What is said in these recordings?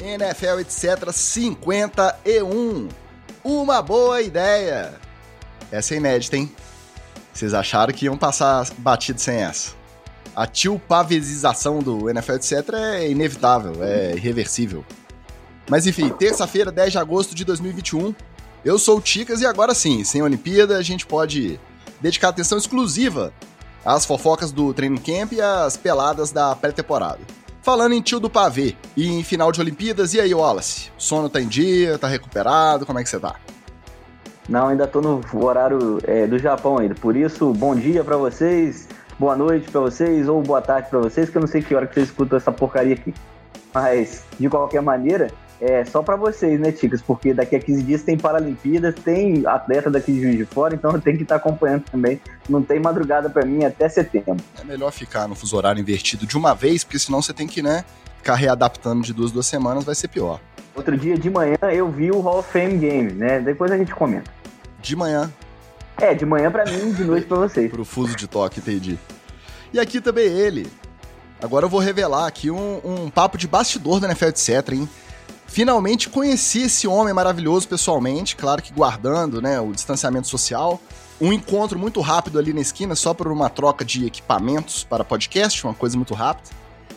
NFL etc 51. Uma boa ideia. Essa é inédita, hein? Vocês acharam que iam passar batido sem essa? A tilpavizização do NFL etc é inevitável, é irreversível. Mas enfim, terça-feira, 10 de agosto de 2021. Eu sou o Ticas e agora sim, sem Olimpíada, a gente pode dedicar atenção exclusiva às fofocas do training camp e às peladas da pré-temporada. Falando em tio do pavê e em final de Olimpíadas, e aí, Wallace? Sono tá em dia, tá recuperado, como é que você tá? Não, ainda tô no horário é, do Japão ainda. Por isso, bom dia para vocês, boa noite para vocês ou boa tarde para vocês, que eu não sei que hora que vocês escutam essa porcaria aqui. Mas, de qualquer maneira, é só para vocês, né, Ticas? Porque daqui a 15 dias tem Paralimpíadas, tem atleta daqui de Juiz de Fora, então eu tenho que estar acompanhando também. Não tem madrugada para mim até setembro. É melhor ficar no fuso horário invertido de uma vez, porque senão você tem que, né, ficar readaptando de duas, duas semanas, vai ser pior. Outro dia de manhã eu vi o Hall of Fame Game, né? Depois a gente comenta. De manhã. É, de manhã para mim, de noite para vocês. Pro fuso de toque, entendi. E aqui também ele. Agora eu vou revelar aqui um, um papo de bastidor da NFL, etc, hein? Finalmente conheci esse homem maravilhoso pessoalmente, claro que guardando né, o distanciamento social. Um encontro muito rápido ali na esquina, só por uma troca de equipamentos para podcast, uma coisa muito rápida.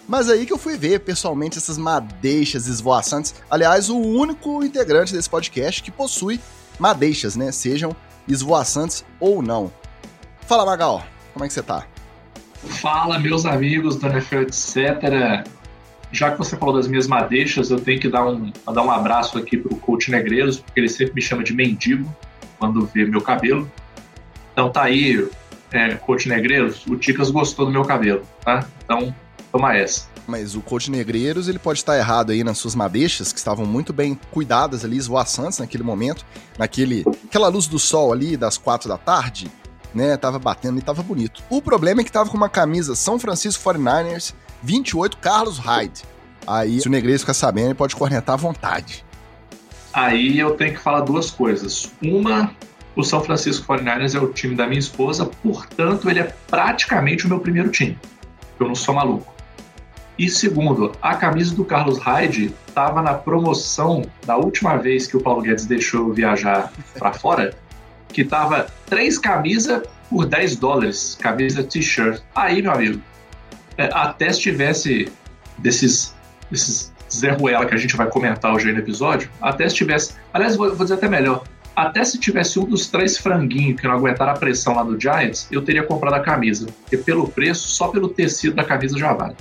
Mas aí que eu fui ver pessoalmente essas madeixas esvoaçantes. Aliás, o único integrante desse podcast que possui madeixas, né? Sejam esvoaçantes ou não. Fala, Magal, como é que você tá? Fala, meus amigos do NFL, etc já que você falou das minhas madeixas, eu tenho que dar um, dar um abraço aqui pro coach Negreiros, porque ele sempre me chama de mendigo quando vê meu cabelo. Então tá aí, é, coach Negreiros, o Ticas gostou do meu cabelo, tá? Então, toma essa. Mas o coach Negreiros, ele pode estar errado aí nas suas madeixas, que estavam muito bem cuidadas ali, esvoaçantes naquele momento, naquele, aquela luz do sol ali das quatro da tarde, né, tava batendo e tava bonito. O problema é que tava com uma camisa São Francisco 49ers 28, Carlos Hyde. Aí, se o Negreiros ficar sabendo, ele pode cornetar à vontade. Aí eu tenho que falar duas coisas. Uma, o São Francisco 49ers é o time da minha esposa, portanto, ele é praticamente o meu primeiro time. Eu não sou maluco. E segundo, a camisa do Carlos Hyde estava na promoção da última vez que o Paulo Guedes deixou eu viajar para fora, que tava três camisas por 10 dólares, camisa t-shirt. Aí, meu amigo, até se tivesse desses, desses Zé Ruela que a gente vai comentar hoje no episódio, até se tivesse. Aliás, vou, vou dizer até melhor. Até se tivesse um dos três franguinhos que não aguentaram a pressão lá do Giants, eu teria comprado a camisa. Porque pelo preço, só pelo tecido da camisa já vale.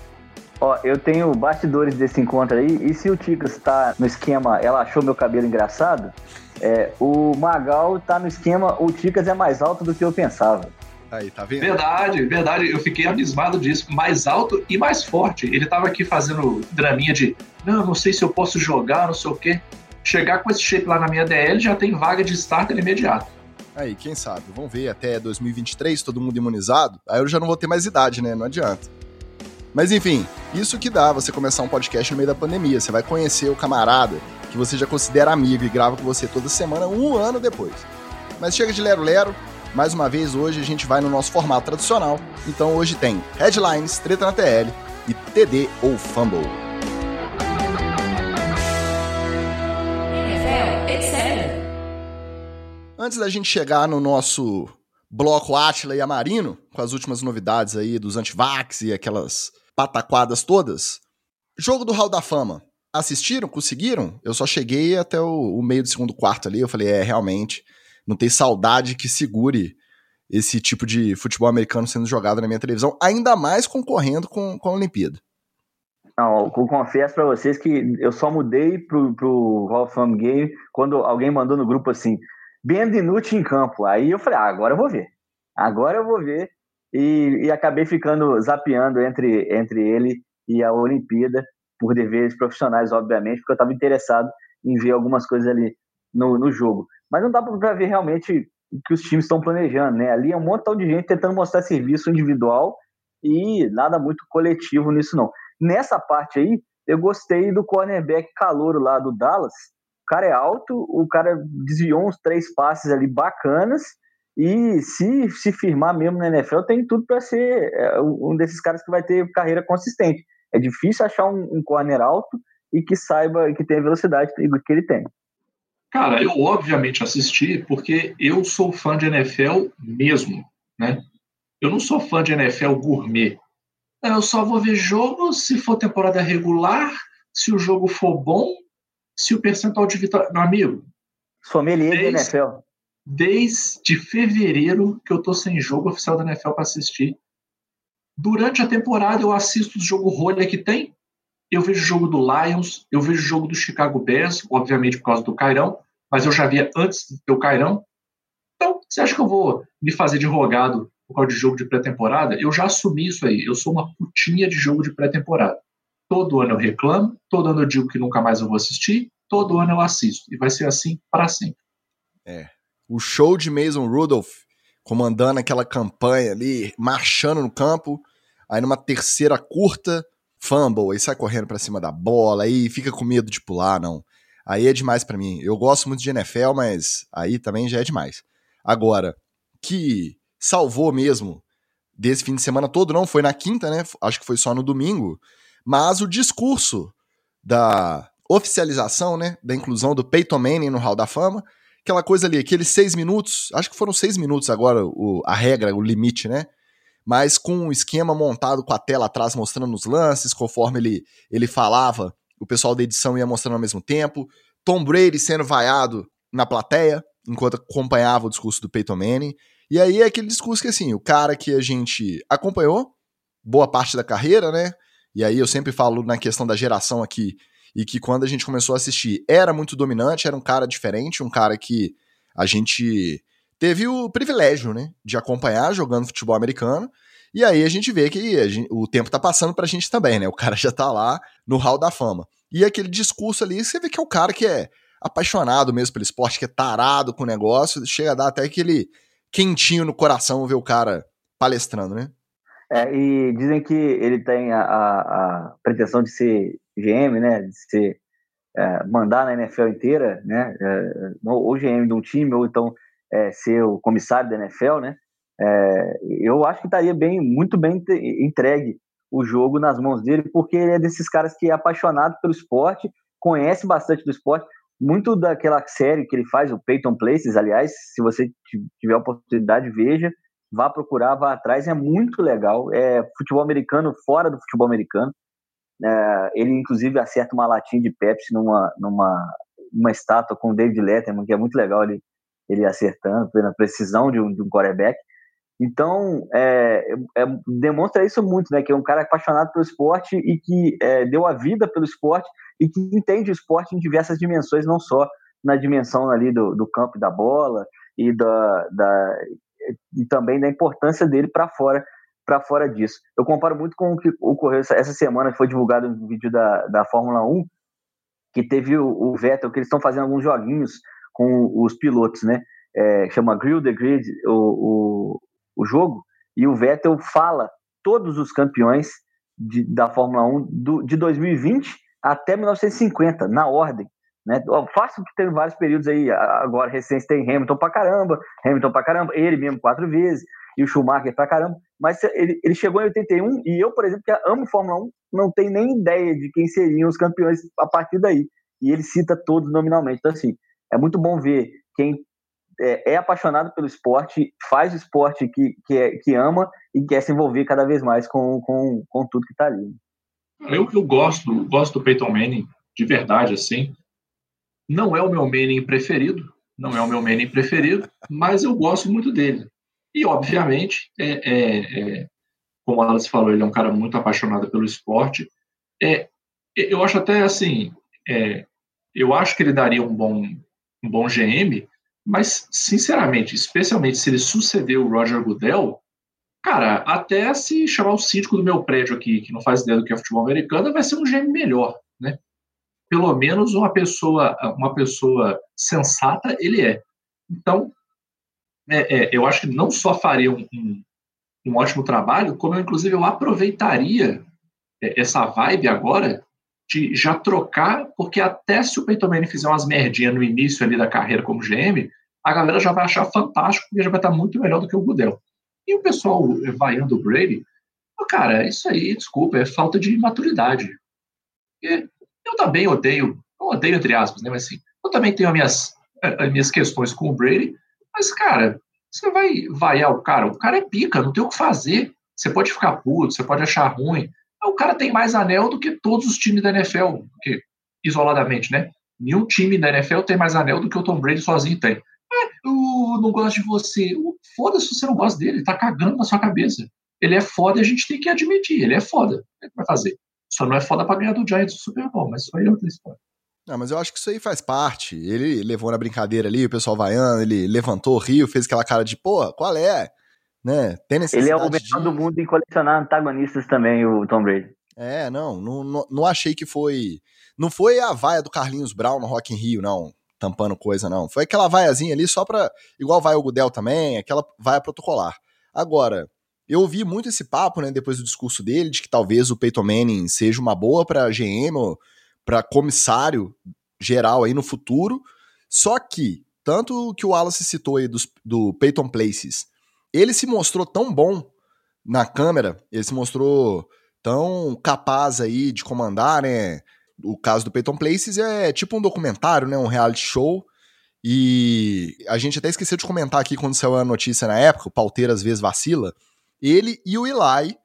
Ó, eu tenho bastidores desse encontro aí, e se o Ticas está no esquema, ela achou meu cabelo engraçado, é, o Magal tá no esquema, o Ticas é mais alto do que eu pensava. Aí, tá vendo? Verdade, verdade. Eu fiquei abismado disso. Mais alto e mais forte. Ele tava aqui fazendo draminha de não, não sei se eu posso jogar, não sei o quê. Chegar com esse shape lá na minha DL já tem vaga de starter imediato. Aí, quem sabe? Vamos ver até 2023, todo mundo imunizado. Aí eu já não vou ter mais idade, né? Não adianta. Mas enfim, isso que dá você começar um podcast no meio da pandemia. Você vai conhecer o camarada que você já considera amigo e grava com você toda semana um ano depois. Mas chega de lero-lero, mais uma vez, hoje a gente vai no nosso formato tradicional. Então hoje tem Headlines, Treta na TL e TD ou Fumble. Antes da gente chegar no nosso bloco Atila e Amarino, com as últimas novidades aí dos antivax e aquelas pataquadas todas, jogo do Hall da Fama. Assistiram? Conseguiram? Eu só cheguei até o, o meio do segundo quarto ali, eu falei, é, realmente, não tem saudade que segure esse tipo de futebol americano sendo jogado na minha televisão, ainda mais concorrendo com, com a Olimpíada. Não, eu confesso para vocês que eu só mudei pro, pro Hall of Fame Game quando alguém mandou no grupo assim, Ben DiNucci em campo. Aí eu falei, ah, agora eu vou ver. Agora eu vou ver. E, e acabei ficando zapeando entre, entre ele e a Olimpíada, por deveres profissionais, obviamente, porque eu estava interessado em ver algumas coisas ali no, no jogo. Mas não dá para ver realmente o que os times estão planejando, né? Ali é um montão de gente tentando mostrar serviço individual e nada muito coletivo nisso, não. Nessa parte aí, eu gostei do cornerback calouro lá do Dallas. O cara é alto, o cara desviou uns três passes ali bacanas e se se firmar mesmo na NFL, tem tudo para ser é, um desses caras que vai ter carreira consistente. É difícil achar um, um corner alto e que saiba que tem velocidade que ele tem. Cara, eu obviamente assisti porque eu sou fã de NFL mesmo, né? Eu não sou fã de NFL gourmet. Eu só vou ver jogo se for temporada regular, se o jogo for bom, se o percentual de vitória. Meu amigo. Sommelier desde, de NFL. Desde fevereiro que eu tô sem jogo oficial da NFL para assistir. Durante a temporada eu assisto o jogo rolha que tem. Eu vejo o jogo do Lions, eu vejo o jogo do Chicago Bears, obviamente por causa do Cairão, mas eu já via antes do teu Cairão. Então, você acha que eu vou me fazer de rogado por causa de jogo de pré-temporada? Eu já assumi isso aí. Eu sou uma putinha de jogo de pré-temporada. Todo ano eu reclamo, todo ano eu digo que nunca mais eu vou assistir, todo ano eu assisto. E vai ser assim para sempre. É. O show de Mason Rudolph comandando aquela campanha ali, marchando no campo, aí numa terceira curta, fumble, aí sai correndo para cima da bola, aí fica com medo de pular, não. Aí é demais para mim. Eu gosto muito de NFL, mas aí também já é demais. Agora, que salvou mesmo desse fim de semana todo, não foi na quinta, né? Acho que foi só no domingo, mas o discurso da oficialização, né, da inclusão do Peyton Manning no Hall da Fama, aquela coisa ali, aqueles seis minutos, acho que foram seis minutos agora o, a regra, o limite, né? Mas com um esquema montado com a tela atrás mostrando os lances, conforme ele, ele falava, o pessoal da edição ia mostrando ao mesmo tempo. Tom Brady sendo vaiado na plateia, enquanto acompanhava o discurso do Peyton Manning. E aí é aquele discurso que, assim, o cara que a gente acompanhou boa parte da carreira, né? E aí eu sempre falo na questão da geração aqui, e que quando a gente começou a assistir era muito dominante, era um cara diferente, um cara que a gente teve o privilégio, né, de acompanhar jogando futebol americano. E aí a gente vê que gente, o tempo tá passando pra gente também, né? O cara já tá lá no hall da fama. E aquele discurso ali, você vê que é o cara que é apaixonado mesmo pelo esporte, que é tarado com o negócio, chega a dar até aquele quentinho no coração ver o cara palestrando, né? É, e dizem que ele tem a, a, a pretensão de ser GM, né? De ser é, mandar na NFL inteira, né? É, ou GM de um time, ou então é, ser o comissário da NFL, né? É, eu acho que estaria bem, muito bem entregue o jogo nas mãos dele, porque ele é desses caras que é apaixonado pelo esporte, conhece bastante do esporte, muito daquela série que ele faz, o Peyton Places, aliás, se você tiver a oportunidade, veja, vá procurar, vá atrás, é muito legal, é futebol americano fora do futebol americano, é, ele inclusive acerta uma latinha de Pepsi numa, numa uma estátua com o David Letterman, que é muito legal. Ele, ele acertando, pela precisão de um, de um quarterback, então, é, é, demonstra isso muito, né? Que é um cara apaixonado pelo esporte e que é, deu a vida pelo esporte e que entende o esporte em diversas dimensões, não só na dimensão ali do, do campo e da bola e, da, da, e também da importância dele para fora para fora disso. Eu comparo muito com o que ocorreu essa semana, que foi divulgado um vídeo da, da Fórmula 1, que teve o, o Vettel, que eles estão fazendo alguns joguinhos com os pilotos, né? É, chama Grill the Grid, o, o jogo, e o Vettel fala todos os campeões de, da Fórmula 1 do, de 2020 até 1950, na ordem. Né? Fácil que teve vários períodos aí, agora recente tem Hamilton pra caramba, Hamilton pra caramba, ele mesmo quatro vezes, e o Schumacher pra caramba, mas ele, ele chegou em 81, e eu, por exemplo, que amo Fórmula 1, não tenho nem ideia de quem seriam os campeões a partir daí. E ele cita todos nominalmente. Então, assim, é muito bom ver quem é, é, apaixonado pelo esporte, faz o esporte que, que, é, que ama e quer se envolver cada vez mais com, com, com tudo que está ali. Eu, eu gosto, gosto do Peyton Manning, de verdade, assim. Não é o meu Manning preferido, não é o meu Manning preferido, mas eu gosto muito dele. E, obviamente, é, é, é, como a Alice falou, ele é um cara muito apaixonado pelo esporte. É, eu acho até assim, é, eu acho que ele daria um bom, um bom GM, mas, sinceramente, especialmente se ele suceder o Roger Goodell, cara, até se chamar o síndico do meu prédio aqui, que não faz ideia do que é futebol americano, vai ser um gêmeo melhor, né? Pelo menos uma pessoa, uma pessoa sensata ele é. Então, é, é, eu acho que não só faria um, um, um, ótimo trabalho, como eu, inclusive, eu aproveitaria é, essa vibe agora de já trocar, porque até se o Peyton Manning fizer umas merdinhas no início ali da carreira como GM, a galera já vai achar fantástico e já vai estar muito melhor do que o Goodell. E o pessoal vaiando o Brady, cara, isso aí, desculpa, é falta de maturidade. Eu também odeio, não odeio entre aspas, né? Mas assim, eu também tenho as minhas, as minhas questões com o Brady, mas, cara, você vai vaiar o cara, o cara é pica, não tem o que fazer. Você pode ficar puto, você pode achar ruim. O cara tem mais anel do que todos os times da NFL, isoladamente, né? Nenhum time da NFL tem mais anel do que o Tom Brady sozinho tem. É, eu não gosto de você. Foda-se se você não gosta dele, ele tá cagando na sua cabeça. Ele é foda e a gente tem que admitir, ele é foda. O que vai fazer? Só não é foda pra ganhar do Giants do Super Bowl, mas isso aí é outra história. Não, mas eu acho que isso aí faz parte. Ele levou na brincadeira ali, o pessoal vaiando, ele levantou, riu, fez aquela cara de, pô, qual é? Né? Tem necessidade Ele é o melhor de... do mundo em colecionar antagonistas também, o Tom Brady. É, não, não, não, achei que foi... Não foi a vaia do Carlinhos Brown no Rock in Rio, não, tampando coisa, não. Foi aquela vaiazinha ali só pra... Igual vai o Gudel também, aquela vaia protocolar. Agora, eu ouvi muito esse papo, né, depois do discurso dele, de que talvez o Peyton Manning seja uma boa para GM ou para comissário geral aí no futuro. Só que, tanto que o Wallace citou aí dos, do Peyton Places, ele se mostrou tão bom na câmera, ele se mostrou tão capaz aí de comandar, né? O caso do Peyton Places é tipo um documentário, né? Um reality show. E a gente até esqueceu de comentar aqui quando saiu a notícia na época, o Palteira às vezes vacila. Ele e o Eli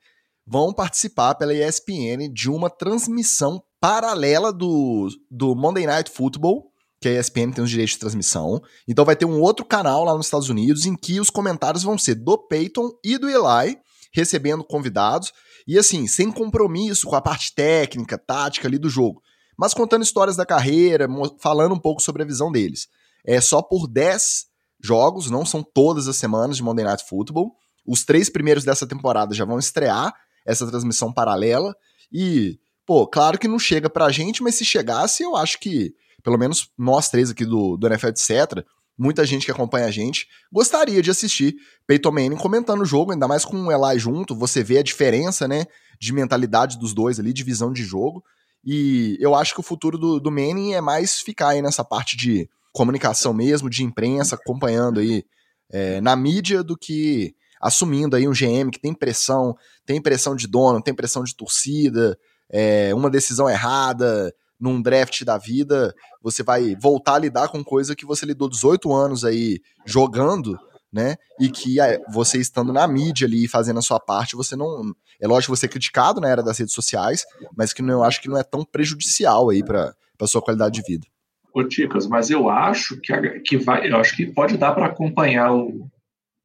vão participar pela ESPN de uma transmissão paralela do, do Monday Night Football, que a ESPN tem os direitos de transmissão. Então vai ter um outro canal lá nos Estados Unidos em que os comentários vão ser do Peyton e do Eli, recebendo convidados, e assim, sem compromisso com a parte técnica, tática ali do jogo, mas contando histórias da carreira, falando um pouco sobre a visão deles. É só por 10 jogos, não são todas as semanas de Monday Night Football. Os três primeiros dessa temporada já vão estrear essa transmissão paralela e Pô, claro que não chega pra gente, mas se chegasse, eu acho que, pelo menos nós três aqui do, do NFL, etc., muita gente que acompanha a gente gostaria de assistir Peyton Manning comentando o jogo, ainda mais com o Eli junto, você vê a diferença, né, de mentalidade dos dois ali, de visão de jogo, e eu acho que o futuro do, do Manning é mais ficar aí nessa parte de comunicação mesmo, de imprensa, acompanhando aí é, na mídia, do que assumindo aí um GM que tem pressão, tem pressão de dono, tem pressão de torcida, é, uma decisão errada num draft da vida, você vai voltar a lidar com coisa que você lidou 18 anos aí jogando, né? E que é, você estando na mídia ali fazendo a sua parte, você não. É lógico você é criticado na era das redes sociais, mas que não, eu acho que não é tão prejudicial aí para a sua qualidade de vida. Ô, Ticas, mas eu acho que, que vai. Eu acho que pode dar para acompanhar o,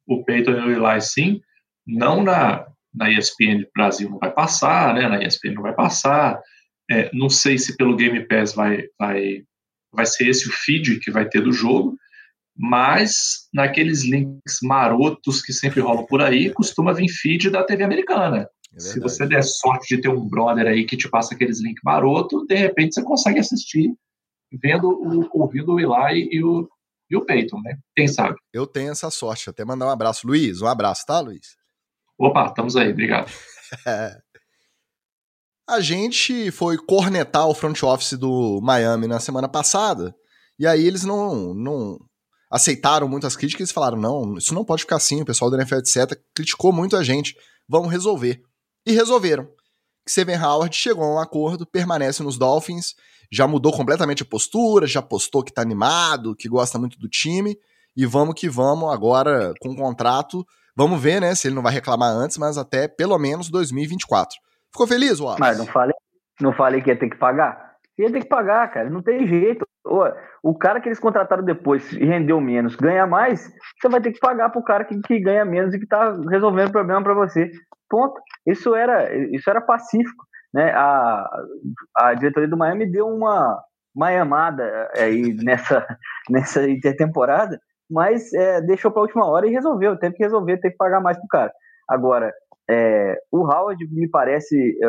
o Peyton e o Eli sim, não na, na ESPN Brasil não vai passar, né? Na ESPN não vai passar. É, não sei se pelo Game Pass vai, vai, vai ser esse o feed que vai ter do jogo, mas naqueles links marotos que sempre rolam por aí, costuma vir feed da TV americana. É se você der sorte de ter um brother aí que te passa aqueles links marotos, de repente você consegue assistir vendo o, ouvindo o Eli e o, e o Peyton, né? Quem sabe? Eu tenho essa sorte. Até mandar um abraço. Luiz, um abraço, tá, Luiz? Opa, estamos aí, obrigado. A gente foi cornetar o front office do Miami na semana passada, e aí eles não, não aceitaram muitas críticas e falaram: não, isso não pode ficar assim, o pessoal da NFL, etc., criticou muito a gente, vamos resolver. E resolveram. Seven Howard chegou a um acordo, permanece nos Dolphins, já mudou completamente a postura, já postou que tá animado, que gosta muito do time, e vamos que vamos agora com o contrato Vamos ver, né, se ele não vai reclamar antes, mas até pelo menos 2024. Ficou feliz, Wallace? Mas não falei, não falei que ia ter que pagar? Ia ter que pagar, cara, não tem jeito. O cara que eles contrataram depois rendeu menos, ganha mais, você vai ter que pagar pro cara que, que ganha menos e que tá resolvendo o problema para você. Ponto. Isso era, isso era pacífico. Né? A, a diretoria do Miami deu uma, uma amada aí nessa, nessa intertemporada mas é, deixou para a última hora e resolveu. Teve que resolver, teve que pagar mais pro cara. Agora, é, o Howard me parece é,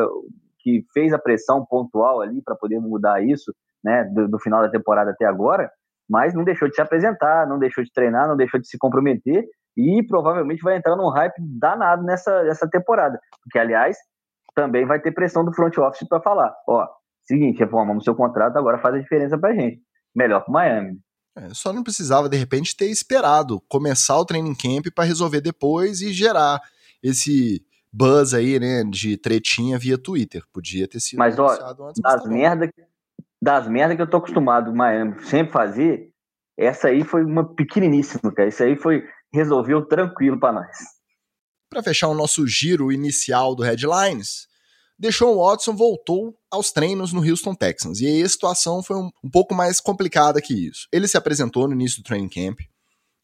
que fez a pressão pontual ali para poder mudar isso, né, do, do, final da temporada até agora, mas não deixou de se apresentar, não deixou de treinar, não deixou de se comprometer e provavelmente vai entrar num hype danado nessa, nessa temporada. Porque, aliás, também vai ter pressão do front office para falar: ó, seguinte, reformamos seu contrato, agora faz a diferença para gente. Melhor para Miami. É, só não precisava, de repente, ter esperado começar o training camp para resolver depois e gerar esse buzz aí, né, de tretinha via Twitter. Podia ter sido Mas, ó, antes, das merda, das merdas que eu tô acostumado Miami sempre fazer, essa aí foi uma pequeniníssima, cara. Isso aí foi resolveu tranquilo para nós. Para fechar o nosso giro inicial do Headlines, Deshaun Watson voltou aos treinos no Houston Texans. E aí a situação foi um, um pouco mais complicada que isso. Ele se apresentou no início do training camp.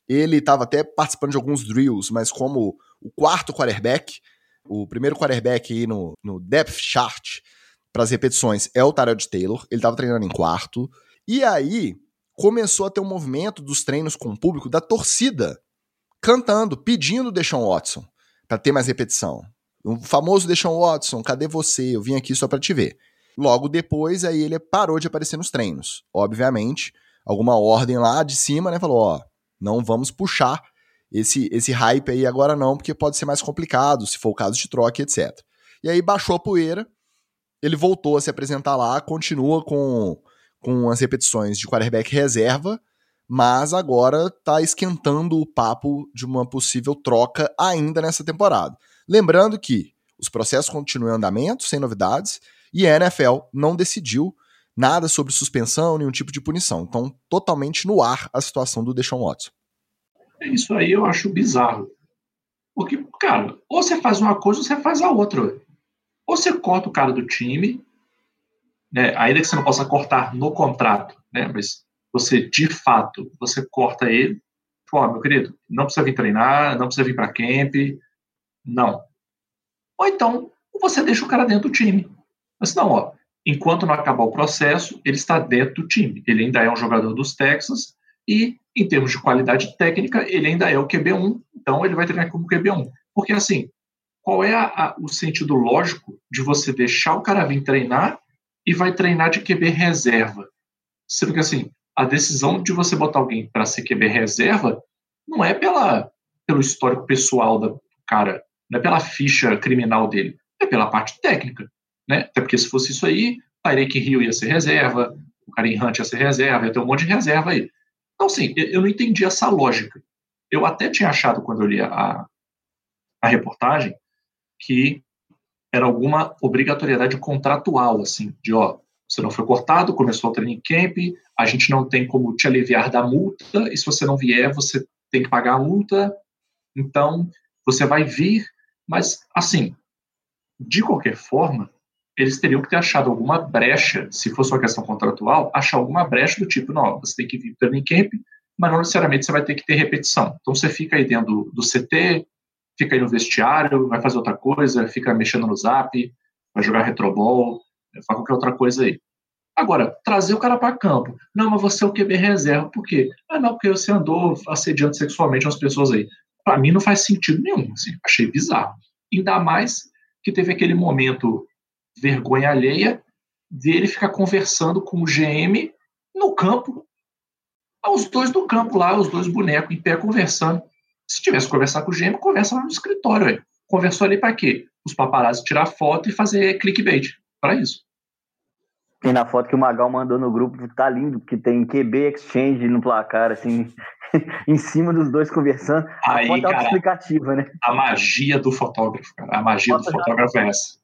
Ele estava até participando de alguns drills, mas como o quarto quarterback, o primeiro quarterback aí no, no depth chart para as repetições é o Tyrod Taylor. Ele estava treinando em quarto. E aí começou a ter um movimento dos treinos com o público da torcida cantando, pedindo o Deshaun Watson para ter mais repetição. O famoso Deshaun Watson, cadê você? Eu vim aqui só para te ver. Logo depois, aí ele parou de aparecer nos treinos. Obviamente, alguma ordem lá de cima, né? Falou, ó, não vamos puxar esse, esse hype aí agora não, porque pode ser mais complicado, se for o caso de troca, etc. E aí baixou a poeira, ele voltou a se apresentar lá, continua com, com as repetições de quarterback reserva, mas agora tá esquentando o papo de uma possível troca ainda nessa temporada. Lembrando que os processos continuam em andamento, sem novidades, e a NFL não decidiu nada sobre suspensão, nenhum tipo de punição. Então, totalmente no ar a situação do Deshaun Watson. É isso aí eu acho bizarro. Porque, cara, ou você faz uma coisa ou você faz a outra. Ou você corta o cara do time, né, ainda que você não possa cortar no contrato, né, mas você, de fato, você corta ele, pô, meu querido, não precisa vir treinar, não precisa vir para camp, não. Ou então, você deixa o cara dentro do time. Mas não, ó, enquanto não acabar o processo, ele está dentro do time. Ele ainda é um jogador dos Texas e, em termos de qualidade técnica, ele ainda é o QB1, então ele vai treinar como QB1. Porque, assim, qual é a, a, o sentido lógico de você deixar o cara vir treinar e vai treinar de QB reserva? Sendo que, assim, a decisão de você botar alguém para ser QB reserva não é pela, pelo histórico pessoal do cara, não é pela ficha criminal dele, é pela parte técnica. Né? Até porque se fosse isso aí, Tyreek Hill ia ser reserva, o Karim Hunt ia ser reserva, ia ter um monte de reserva aí. Então, assim, eu não entendi essa lógica. Eu até tinha achado, quando eu li a, a reportagem, que era alguma obrigatoriedade contratual, assim, de, ó, você não foi cortado, começou o training camp, a gente não tem como te aliviar da multa, e se você não vier, você tem que pagar a multa, então você vai vir, mas, assim, de qualquer forma, eles teriam que ter achado alguma brecha, se fosse uma questão contratual, achar alguma brecha do tipo, não, você tem que vir para o camp, mas não necessariamente você vai ter que ter repetição. Então você fica aí dentro do, CT, fica aí no vestiário, vai fazer outra coisa, fica mexendo no zap, vai jogar retrobol, faz qualquer outra coisa aí. Agora, trazer o cara para campo. Não, mas você é o QB reserva. Por quê? Ah, não, porque você andou assediando sexualmente as pessoas aí. Para mim não faz sentido nenhum. Assim, achei bizarro. Ainda mais que teve aquele momento vergonha alheia dele ficar conversando com o GM no campo. Os dois no campo lá, os dois bonecos em pé conversando. Se tivesse que conversar com o GM, conversa lá no escritório. Conversou ali para quê? Os paparazzi tirar foto e fazer clickbait. Para isso. Tem na foto que o Magal mandou no grupo, tá lindo, porque tem QB Exchange no placar, assim, em cima dos dois conversando. Aí, a foto é explicativa, né? A magia do fotógrafo, cara. A magia do fotógrafo é essa.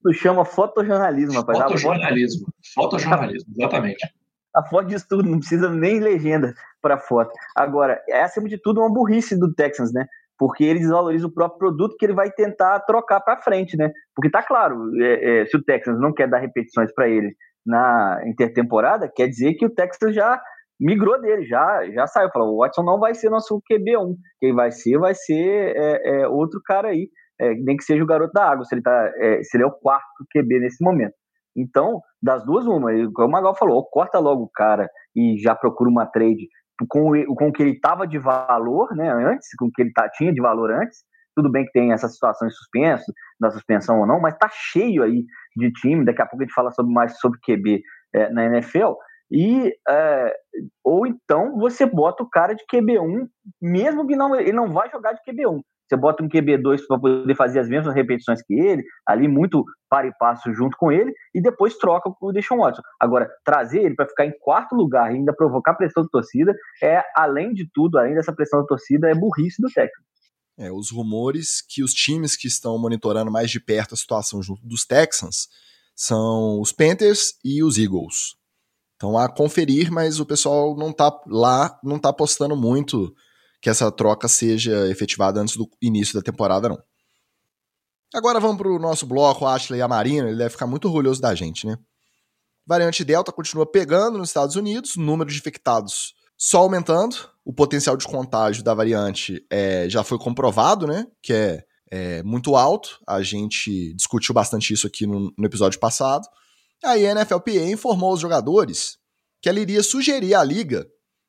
Isso chama fotojornalismo, rapaz. Fotojornalismo. Fotojornalismo, exatamente. A foto diz tudo, não precisa nem legenda para foto. Agora, é acima de tudo uma burrice do Texans, né? Porque ele desvaloriza o próprio produto que ele vai tentar trocar para frente, né? Porque tá claro, é, é, se o Texans não quer dar repetições para ele na intertemporada, quer dizer que o Texans já migrou dele, já, já saiu. Falou, o Watson não vai ser nosso QB1. Quem vai ser, vai ser é, é, outro cara aí é, nem que seja o garoto da água, se ele, tá, é, se ele é o quarto QB nesse momento. Então, das duas, uma, como o Magal falou, corta logo o cara e já procura uma trade com, com o que ele estava de valor, né, antes, com o que ele tá, tinha de valor antes. Tudo bem que tem essa situação em suspenso, da suspensão ou não, mas tá cheio aí de time. Daqui a pouco a gente fala sobre, mais sobre QB é, na NFL. E, é, ou então você bota o cara de QB1, mesmo que não, ele não vai jogar de QB1. Você bota um QB2 para poder fazer as mesmas repetições que ele, ali muito para e passo junto com ele, e depois troca o Deshaun Watson. Agora, trazer ele para ficar em quarto lugar e ainda provocar pressão da torcida, é, além de tudo, além dessa pressão da torcida, é burrice do técnico. É, os rumores que os times que estão monitorando mais de perto a situação junto dos Texans são os Panthers e os Eagles. Então a conferir, mas o pessoal não tá lá, não tá postando muito que essa troca seja efetivada antes do início da temporada, não. Agora vamos pro nosso bloco, Ashley e a Marina, ele deve ficar muito orgulhoso da gente, né? Variante Delta continua pegando nos Estados Unidos, número de infectados só aumentando, o potencial de contágio da variante é, já foi comprovado, né? Que é, é, muito alto. A gente discutiu bastante isso aqui no, no episódio passado. A NFLPA informou aos jogadores que ela iria sugerir à liga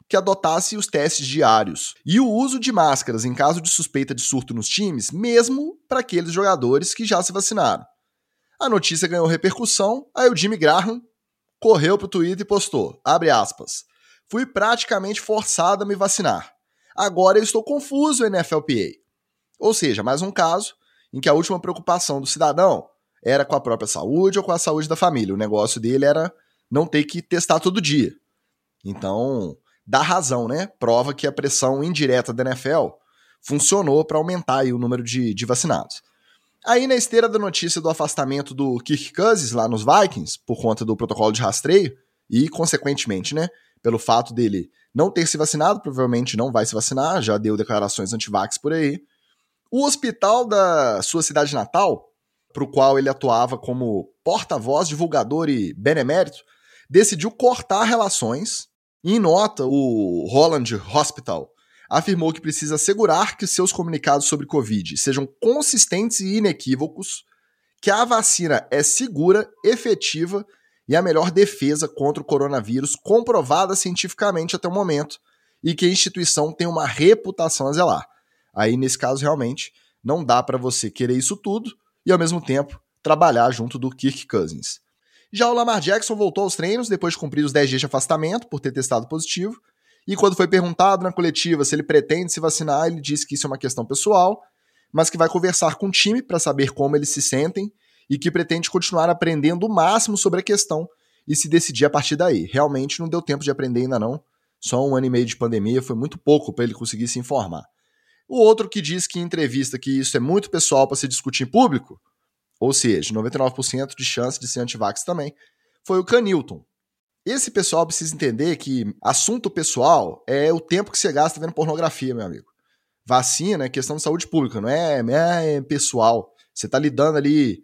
que adotasse os testes diários e o uso de máscaras em caso de suspeita de surto nos times, mesmo para aqueles jogadores que já se vacinaram. A notícia ganhou repercussão, aí o Jimmy Graham correu pro Twitter e postou, abre aspas, fui praticamente forçado a me vacinar. Agora eu estou confuso, NFLPA. Ou seja, mais um caso em que a última preocupação do cidadão era com a própria saúde ou com a saúde da família. O negócio dele era não ter que testar todo dia. Então, dá razão, né? Prova que a pressão indireta da NFL funcionou para aumentar o número de, de, vacinados. Aí, na esteira da notícia do afastamento do Kirk Cousins lá nos Vikings, por conta do protocolo de rastreio, e, consequentemente, né, pelo fato dele não ter se vacinado, provavelmente não vai se vacinar, já deu declarações anti-vax por aí. O hospital da sua cidade natal para o qual ele atuava como porta-voz, divulgador e benemérito, decidiu cortar relações. Em nota, o Holland Hospital afirmou que precisa assegurar que seus comunicados sobre Covid sejam consistentes e inequívocos, que a vacina é segura, efetiva e a melhor defesa contra o coronavírus comprovada cientificamente até o momento, e que a instituição tem uma reputação a zelar. Aí, nesse caso, realmente, não dá para você querer isso tudo, e, ao mesmo tempo, trabalhar junto do Kirk Cousins. Já o Lamar Jackson voltou aos treinos depois de cumprir os 10 dias de afastamento por ter testado positivo. E quando foi perguntado na coletiva se ele pretende se vacinar, ele disse que isso é uma questão pessoal, mas que vai conversar com o time para saber como eles se sentem e que pretende continuar aprendendo o máximo sobre a questão e se decidir a partir daí. Realmente não deu tempo de aprender ainda não. Só um ano e meio de pandemia foi muito pouco para ele conseguir se informar. O outro que diz que em entrevista que isso é muito pessoal para se discutir em público, ou seja, 99% de chance de ser antivax também, foi o Canilton. Esse pessoal precisa entender que assunto pessoal é o tempo que você gasta vendo pornografia, meu amigo. Vacina é questão de saúde pública, não é, não é pessoal. Você está lidando ali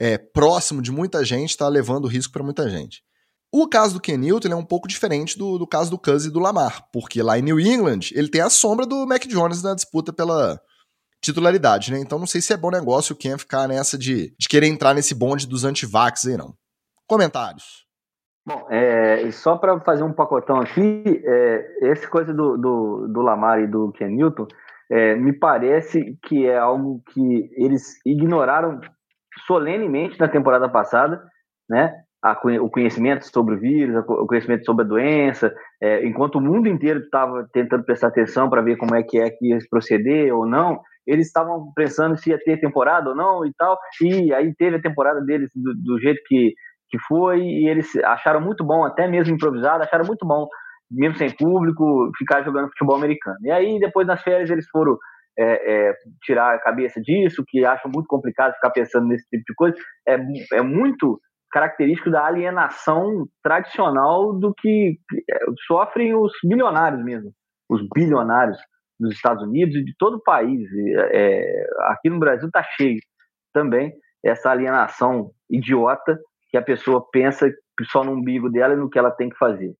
é, próximo de muita gente, está levando risco para muita gente. O caso do Ken Newton é um pouco diferente do, do caso do Cuz e do Lamar, porque lá em New England ele tem a sombra do Mac Jones na disputa pela titularidade, né? Então não sei se é bom negócio o Ken ficar nessa de, de querer entrar nesse bonde dos antivax aí, não. Comentários. Bom, é, só para fazer um pacotão aqui, é, essa coisa do, do, do, Lamar e do Ken Newton, é, me parece que é algo que eles ignoraram solenemente na temporada passada, né? A, o conhecimento sobre o vírus, o conhecimento sobre a doença, é, enquanto o mundo inteiro estava tentando prestar atenção para ver como é que é que ia proceder ou não, eles estavam pensando se ia ter temporada ou não e tal, e aí teve a temporada deles do, do jeito que, que foi, e eles acharam muito bom, até mesmo improvisado, acharam muito bom, mesmo sem público, ficar jogando futebol americano. E aí, depois nas férias, eles foram é, é, tirar a cabeça disso, que acham muito complicado ficar pensando nesse tipo de coisa. É, é muito característico da alienação tradicional do que é, sofrem os bilionários mesmo, os bilionários dos Estados Unidos e de todo o país. É, aqui no Brasil está cheio também essa alienação idiota que a pessoa pensa só no umbigo dela e no que ela tem que fazer.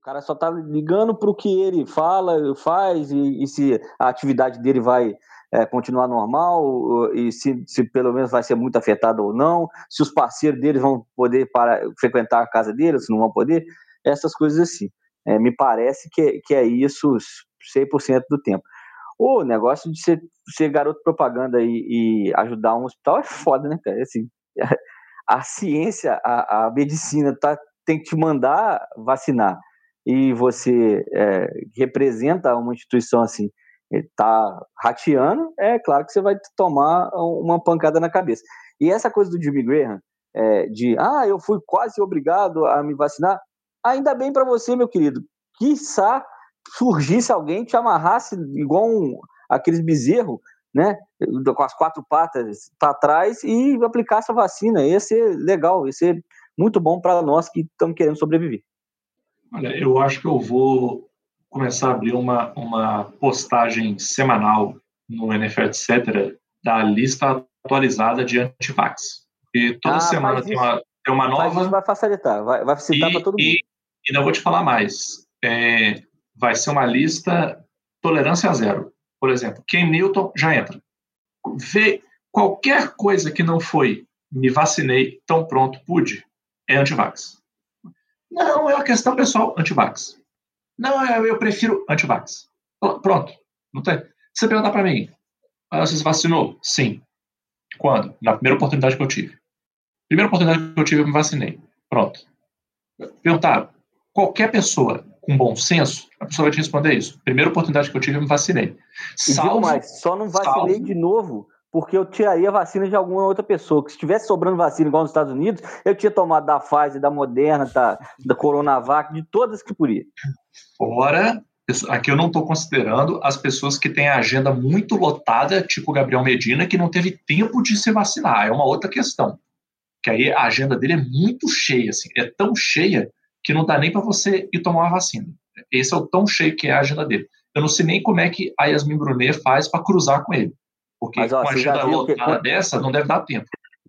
O cara só está ligando para o que ele fala, faz e, e se a atividade dele vai é, continuar normal e se, se, pelo menos vai ser muito afetado ou não, se os parceiros deles vão poder para, frequentar a casa deles, se não vão poder, essas coisas assim. É, me parece que, que é isso 100% do tempo. O negócio de ser, ser garoto propaganda e, e, ajudar um hospital é foda, né, cara? Assim, a ciência, a, a medicina tá, tem que te mandar vacinar e você é, representa uma instituição assim está rateando, é claro que você vai tomar uma pancada na cabeça. E essa coisa do Jimmy Graham, é, de, ah, eu fui quase obrigado a me vacinar, ainda bem para você, meu querido. Quiçá surgisse alguém te amarrasse igual um, aqueles bezerros, né, com as quatro patas para trás e aplicasse a vacina. Ia ser legal, ia ser muito bom para nós que estamos querendo sobreviver. Olha, eu acho que eu vou começar a abrir uma, uma postagem semanal no NFL, etc., da lista atualizada de antivax. E toda Ah, semana tem uma, tem uma nova. isso vai facilitar, vai, vai facilitar para todo mundo. E, e não vou te falar mais. É, vai ser uma lista tolerância zero. Por exemplo, Ken Newton já entra. Vê qualquer coisa que não foi me vacinei, tão pronto, pude, é antivax. Não, é uma questão pessoal, antivax. Não, eu, eu prefiro antivax. Pronto. Não tem. Você perguntar para mim, ah, você se vacinou? Sim. Quando? Na primeira oportunidade que eu tive. Primeira oportunidade que eu tive, eu me vacinei. Pronto. Perguntar, qualquer pessoa com bom senso, a pessoa vai te responder isso. Primeira oportunidade que eu tive, eu me vacinei. Digo mais, só não vacinei salvo- de novo porque eu tiraria a vacina de alguma outra pessoa. Que se tivesse sobrando vacina igual nos Estados Unidos, eu tinha tomado da Pfizer, da Moderna, da, da Coronavac, de todas que podia. Fora, aqui eu não estou considerando as pessoas que têm a agenda muito lotada, tipo o Gabriel Medina, que não teve tempo de se vacinar. É uma outra questão. Que aí a agenda dele é muito cheia, assim, é tão cheia que não dá nem para você ir tomar uma vacina. Esse é o tão cheio que é a agenda dele. Eu não sei nem como é que a Yasmin Brunet faz para cruzar com ele. Porque Mas, ó, com a agenda viu que- lotada dessa, não deve dar tempo.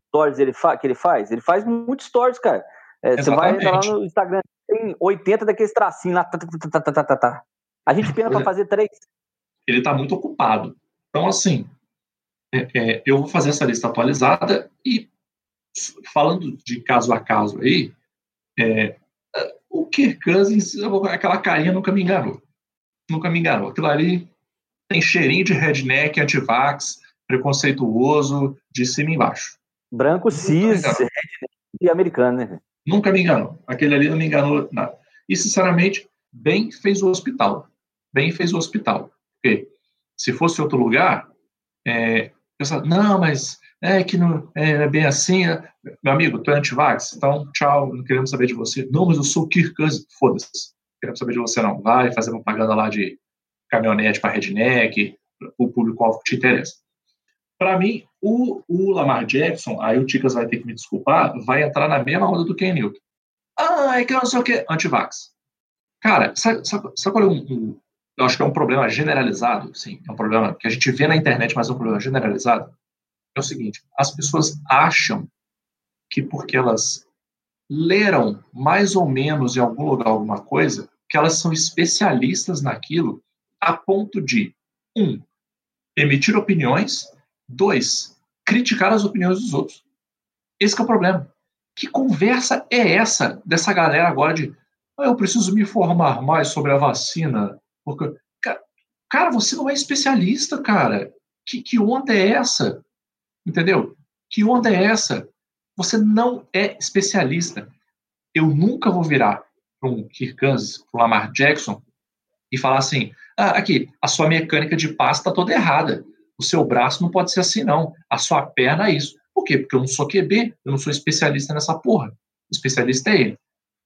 Stories ele fa que ele faz? Ele faz muitos stories, cara. É, você vai lá no Instagram, tem 80 daqueles tracinhos lá. Tá, tá, tá. A gente pena para É. fazer três. ele está muito ocupado. Então, assim, é, é, eu vou fazer essa lista atualizada e, falando de caso a caso aí, é, é, o Kirk Cousins, aquela carinha nunca me enganou. Nunca me enganou. Aquilo ali tem cheirinho de redneck, antivax, preconceituoso, de cima e embaixo. Branco, cis, e americano, né? Nunca me enganou. Aquele ali não me enganou nada. E, sinceramente, bem fez o hospital. Bem fez o hospital. Porque se fosse outro lugar, é, pensava, não, mas é que não é bem assim. né? Meu amigo, tu é antivax, então tchau, não queremos saber de você. Não, mas eu sou Kirk Cousins. Foda-se. Não queremos saber de você, não. Vai fazer propaganda lá de caminhonete para redneck, o público-alvo que te interessa. Para mim, o, o Lamar Jackson, aí o Ticas vai ter que me desculpar, vai entrar na mesma onda do Ken Newton. Ah, é que eu não sei o que. Antivax. Cara, sabe, sabe, sabe qual é um, um- Eu acho que é um problema generalizado, sim. É um problema que a gente vê na internet, mas é um problema generalizado. É o seguinte: as pessoas acham que porque elas leram mais ou menos em algum lugar alguma coisa, que elas são especialistas naquilo, a ponto de, um, emitir opiniões, dois, criticar as opiniões dos outros. Esse é o problema. Que conversa é essa dessa galera agora de "Ah, eu preciso me informar mais sobre a vacina? Porque, ca- cara, você não é especialista, cara. Que, que onda é essa? Entendeu? Que onda é essa? Você não é especialista. Eu nunca vou virar para um Kirk Cousins, para um Lamar Jackson e falar assim: ah, aqui, a sua mecânica de passe está toda errada. O seu braço não pode ser assim, não. A sua perna é isso. Por quê? Porque eu não sou QB, eu não sou especialista nessa porra. O especialista é ele.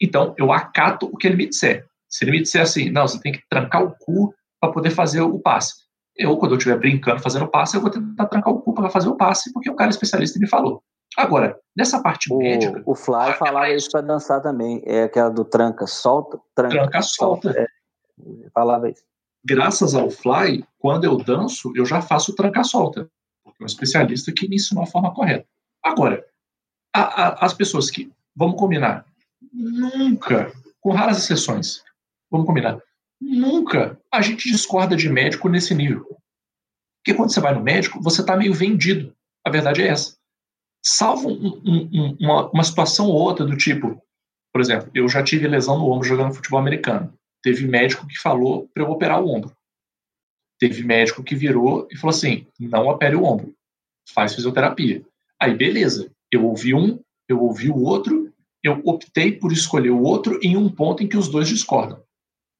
Então, eu acato o que ele me disser. Se ele me disser assim, não, você tem que trancar o cu para poder fazer o passe. Eu, quando eu estiver brincando fazendo o passe, eu vou tentar trancar o cu para fazer o passe, porque o cara especialista me falou. Agora, nessa parte médica, O, o Fly falava isso para dançar também. É aquela do tranca, solta, tranca. tranca, solta. É, falava isso. Graças ao Fly, quando eu danço, eu já faço tranca-solta. Porque é um especialista que me ensinou a forma correta. Agora, a, a, as pessoas que, vamos combinar, nunca, com raras exceções, vamos combinar, nunca a gente discorda de médico nesse nível. Porque quando você vai no médico, você está meio vendido. A verdade é essa. Salvo um, um, um, uma, uma situação ou outra do tipo, por exemplo, eu já tive lesão no ombro jogando futebol americano. Teve médico que falou para eu operar o ombro. Teve médico que virou e falou assim: não opere o ombro, faz fisioterapia. Aí, beleza. Eu ouvi um, eu ouvi o outro, eu optei por escolher o outro em um ponto em que os dois discordam.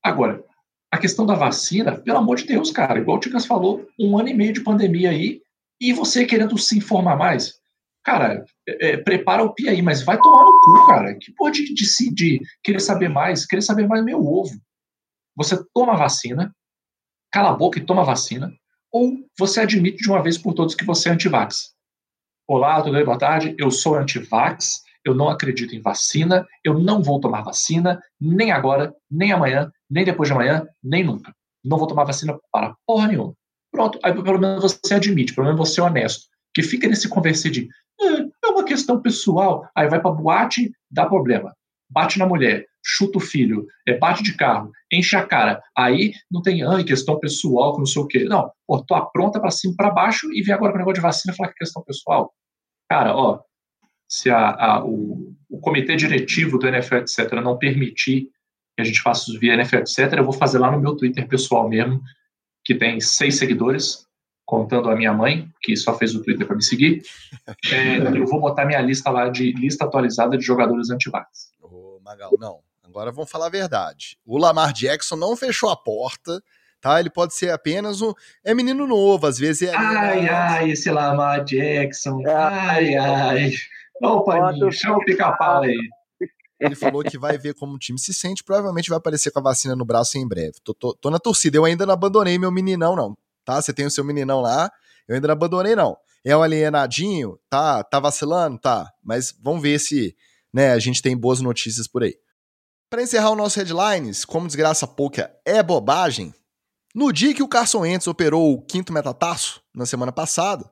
Agora, a questão da vacina, pelo amor de Deus, cara, igual o Ticas falou, um ano e meio de pandemia aí, e você querendo se informar mais. Cara, é, é, prepara o pi aí, mas vai tomar no cu, cara. Que de, de querer saber mais, querer saber mais meu ovo. Você toma a vacina, cala a boca e toma a vacina, ou você admite de uma vez por todas que você é antivax. Olá, tudo bem? Boa tarde. Eu sou antivax eu não acredito em vacina, eu não vou tomar vacina, nem agora, nem amanhã, nem depois de amanhã, nem nunca. Não vou tomar vacina para porra nenhuma. Pronto, aí pelo menos você admite, pelo menos você é honesto. Que fica nesse conversa de é, é uma questão pessoal, aí vai pra boate, dá problema. Bate na mulher, chuta o filho, é, bate de carro, enche a cara. Aí não tem, ai, questão pessoal, que não sei o quê. Não, pô, tô pronta para cima para baixo e vem agora com o negócio de vacina falar que é questão pessoal. Cara, ó, se a, a, o, o, comitê diretivo do NFL, etc., não permitir que a gente faça via NFL, etc., eu vou fazer lá no meu Twitter pessoal mesmo, que tem seis seguidores, contando a minha mãe, que só fez o Twitter para me seguir. É, eu vou botar minha lista lá de lista atualizada de jogadores antivax. Magal, não. Agora vamos falar a verdade. O Lamar Jackson não fechou a porta tá? Ele pode ser apenas um. É menino novo, às vezes é. Ai, ai, esse Lamar Jackson. É, ai, ai. Ô, Paninho, chama o pica-pau aí. Ele falou que vai ver como o time se sente, provavelmente vai aparecer com a vacina no braço em breve. Tô, tô, tô na torcida, eu ainda não abandonei meu meninão, não. Tá? Você tem o seu meninão lá, eu ainda não abandonei, não. É um alienadinho, tá? Tá vacilando? Tá. Mas vamos ver se né, a gente tem boas notícias por aí. Para encerrar o nosso headlines, como desgraça pouca é bobagem, no dia que o Carson Wentz operou o quinto metatarso, na semana passada,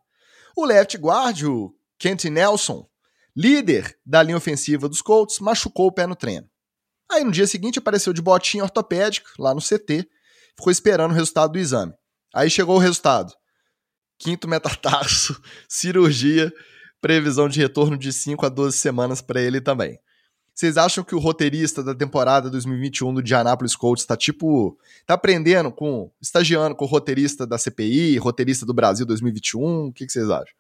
o left guard, o Kent Nelson, líder da linha ofensiva dos Colts, machucou o pé no treino. Aí no dia seguinte apareceu de botinha ortopédico lá no CT, ficou esperando o resultado do exame. Aí chegou o resultado. Quinto metatarso, cirurgia, previsão de retorno de 5 a 12 semanas para ele também. Vocês acham que o roteirista da temporada 2021 do Indianapolis Colts tá tipo. tá aprendendo com. estagiando com o roteirista da CPI, roteirista do Brasil 2021? O que, vocês acham?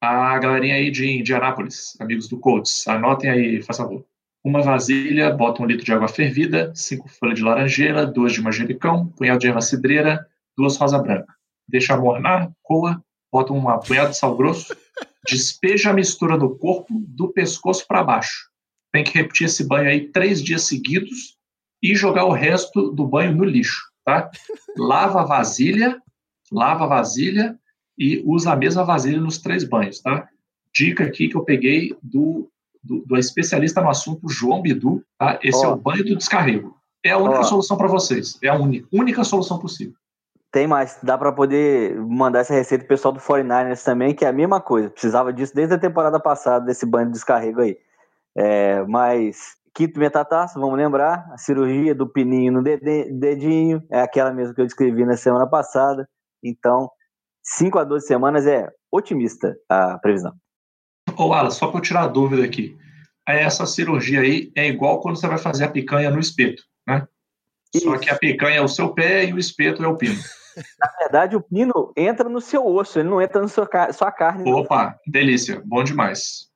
a galerinha aí de Indianápolis, amigos do Colts, anotem aí, faz favor. Uma vasilha, bota um litro de água fervida, cinco folhas de laranjeira, duas de manjericão, punhado de erva cidreira, duas rosa branca. Deixa mornar, coa, bota um punhado de sal grosso, despeja a mistura no corpo, do pescoço para baixo. Tem que repetir esse banho aí três dias seguidos e jogar o resto do banho no lixo, tá? Lava a vasilha, lava a vasilha, e usa a mesma vasilha nos três banhos, tá? Dica aqui que eu peguei do, do, do especialista no assunto, João Bidu, tá? Esse oh. é o banho do descarrego. É a única oh. solução para vocês. É a única, única solução possível. Tem mais, dá para poder mandar essa receita pro pessoal do 49ers também, que é a mesma coisa. Precisava disso desde a temporada passada, desse banho de descarrego aí. É, mas quinto metatarso, vamos lembrar, a cirurgia do pininho no dedinho, é aquela mesmo que eu descrevi na semana passada. Então, 5 a 12 semanas é otimista a previsão. Ô, Alan, só para eu tirar a dúvida aqui. Essa cirurgia aí é igual quando você vai fazer a picanha no espeto? Isso. Só que a picanha é o seu pé e o espeto é o pino. Na verdade, o pino entra no seu osso, ele não entra na sua, sua carne. Opa, delícia, bom demais.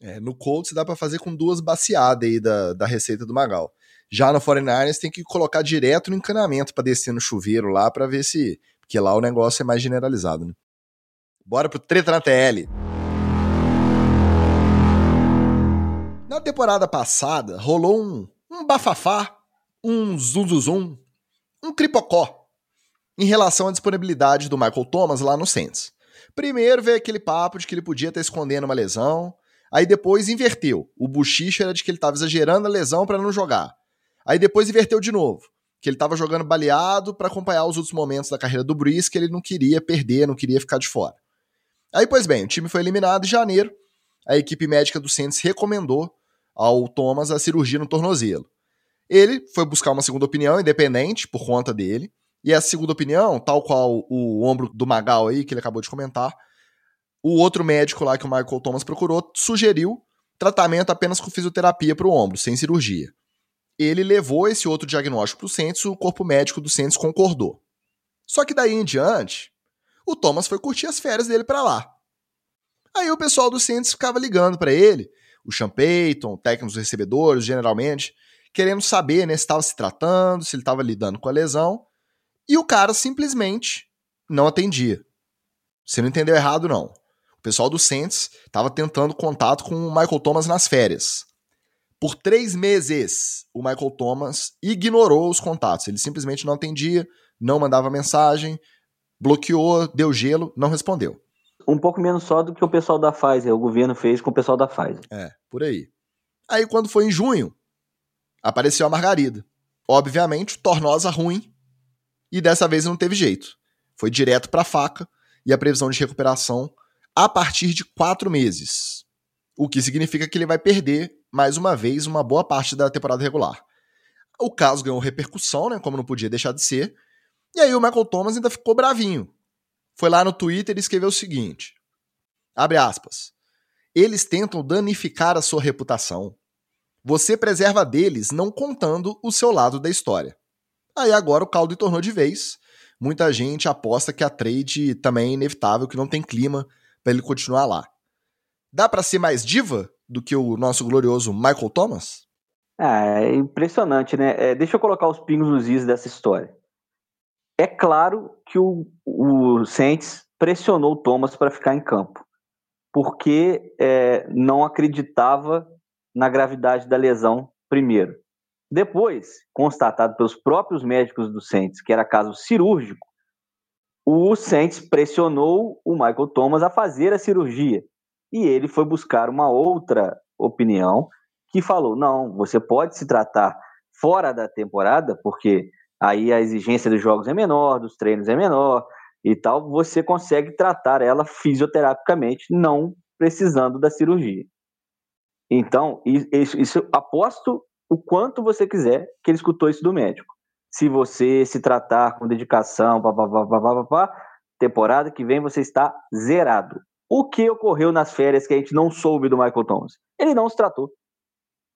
É, no Colts dá para fazer com duas baciadas aí da, da receita do Magal. Já no 49ers tem que colocar direto no encanamento para descer no chuveiro lá para ver se porque lá o negócio é mais generalizado, né? Bora pro treta na TL. Na temporada passada, rolou um, um bafafá, um zum, um cripocó em relação à disponibilidade do Michael Thomas lá no Saints. Primeiro veio aquele papo de que ele podia estar escondendo uma lesão, aí depois inverteu. O buchicho era de que ele estava exagerando a lesão para não jogar. Aí depois inverteu de novo que ele estava jogando baleado para acompanhar os últimos momentos da carreira do Breeze, que ele não queria perder, não queria ficar de fora. Aí, pois bem, o time foi eliminado em janeiro. A equipe médica do Saints recomendou ao Thomas a cirurgia no tornozelo. Ele foi buscar uma segunda opinião independente por conta dele. E essa segunda opinião, tal qual o ombro do Magal aí, que ele acabou de comentar, o outro médico lá que o Michael Thomas procurou sugeriu tratamento apenas com fisioterapia para o ombro, sem cirurgia ele levou esse outro diagnóstico para o Santos, o corpo médico do Santos concordou. Só que daí em diante, o Thomas foi curtir as férias dele para lá. Aí o pessoal do Santos ficava ligando para ele, o Sean técnicos recebedores, generalmente, querendo saber né, se estava se tratando, se ele estava lidando com a lesão, e o cara simplesmente não atendia. Você não entendeu errado, não. O pessoal do Saints estava tentando contato com o Michael Thomas nas férias. Por três meses, o Michael Thomas ignorou os contatos. Ele simplesmente não atendia, não mandava mensagem, bloqueou, deu gelo, não respondeu. Um pouco menos só do que o pessoal da Pfizer, o governo fez com o pessoal da Pfizer. É, por aí. Aí, quando foi em junho, apareceu a Margarida. Obviamente, tornosa ruim, e dessa vez não teve jeito. Foi direto para a faca e a previsão de recuperação a partir de quatro meses. O que significa que ele vai perder, mais uma vez, uma boa parte da temporada regular. O caso ganhou repercussão, né? Como não podia deixar de ser. E aí o Michael Thomas ainda ficou bravinho. Foi lá no Twitter e escreveu o seguinte: abre aspas. Eles tentam danificar a sua reputação. Você preserva deles não contando o seu lado da história. Aí agora o caldo tornou de vez. Muita gente aposta que a trade também é inevitável, que não tem clima para ele continuar lá. Dá para ser mais diva do que o nosso glorioso Michael Thomas? Ah, é impressionante, né? É, deixa eu colocar os pingos nos is dessa história. É claro que o, o Saints pressionou o Thomas para ficar em campo, porque é, não acreditava na gravidade da lesão primeiro. Depois, constatado pelos próprios médicos do Saints que era caso cirúrgico, o Saints pressionou o Michael Thomas a fazer a cirurgia. E ele foi buscar uma outra opinião que falou: não, você pode se tratar fora da temporada, porque aí a exigência dos jogos é menor, dos treinos é menor e tal, você consegue tratar ela fisioterapicamente, não precisando da cirurgia. Então, isso, isso aposto o quanto você quiser que ele escutou isso do médico. Se você se tratar com dedicação, papapá, papapá, temporada que vem você está zerado. O que ocorreu nas férias que a gente não soube do Michael Thomas? Ele não se tratou.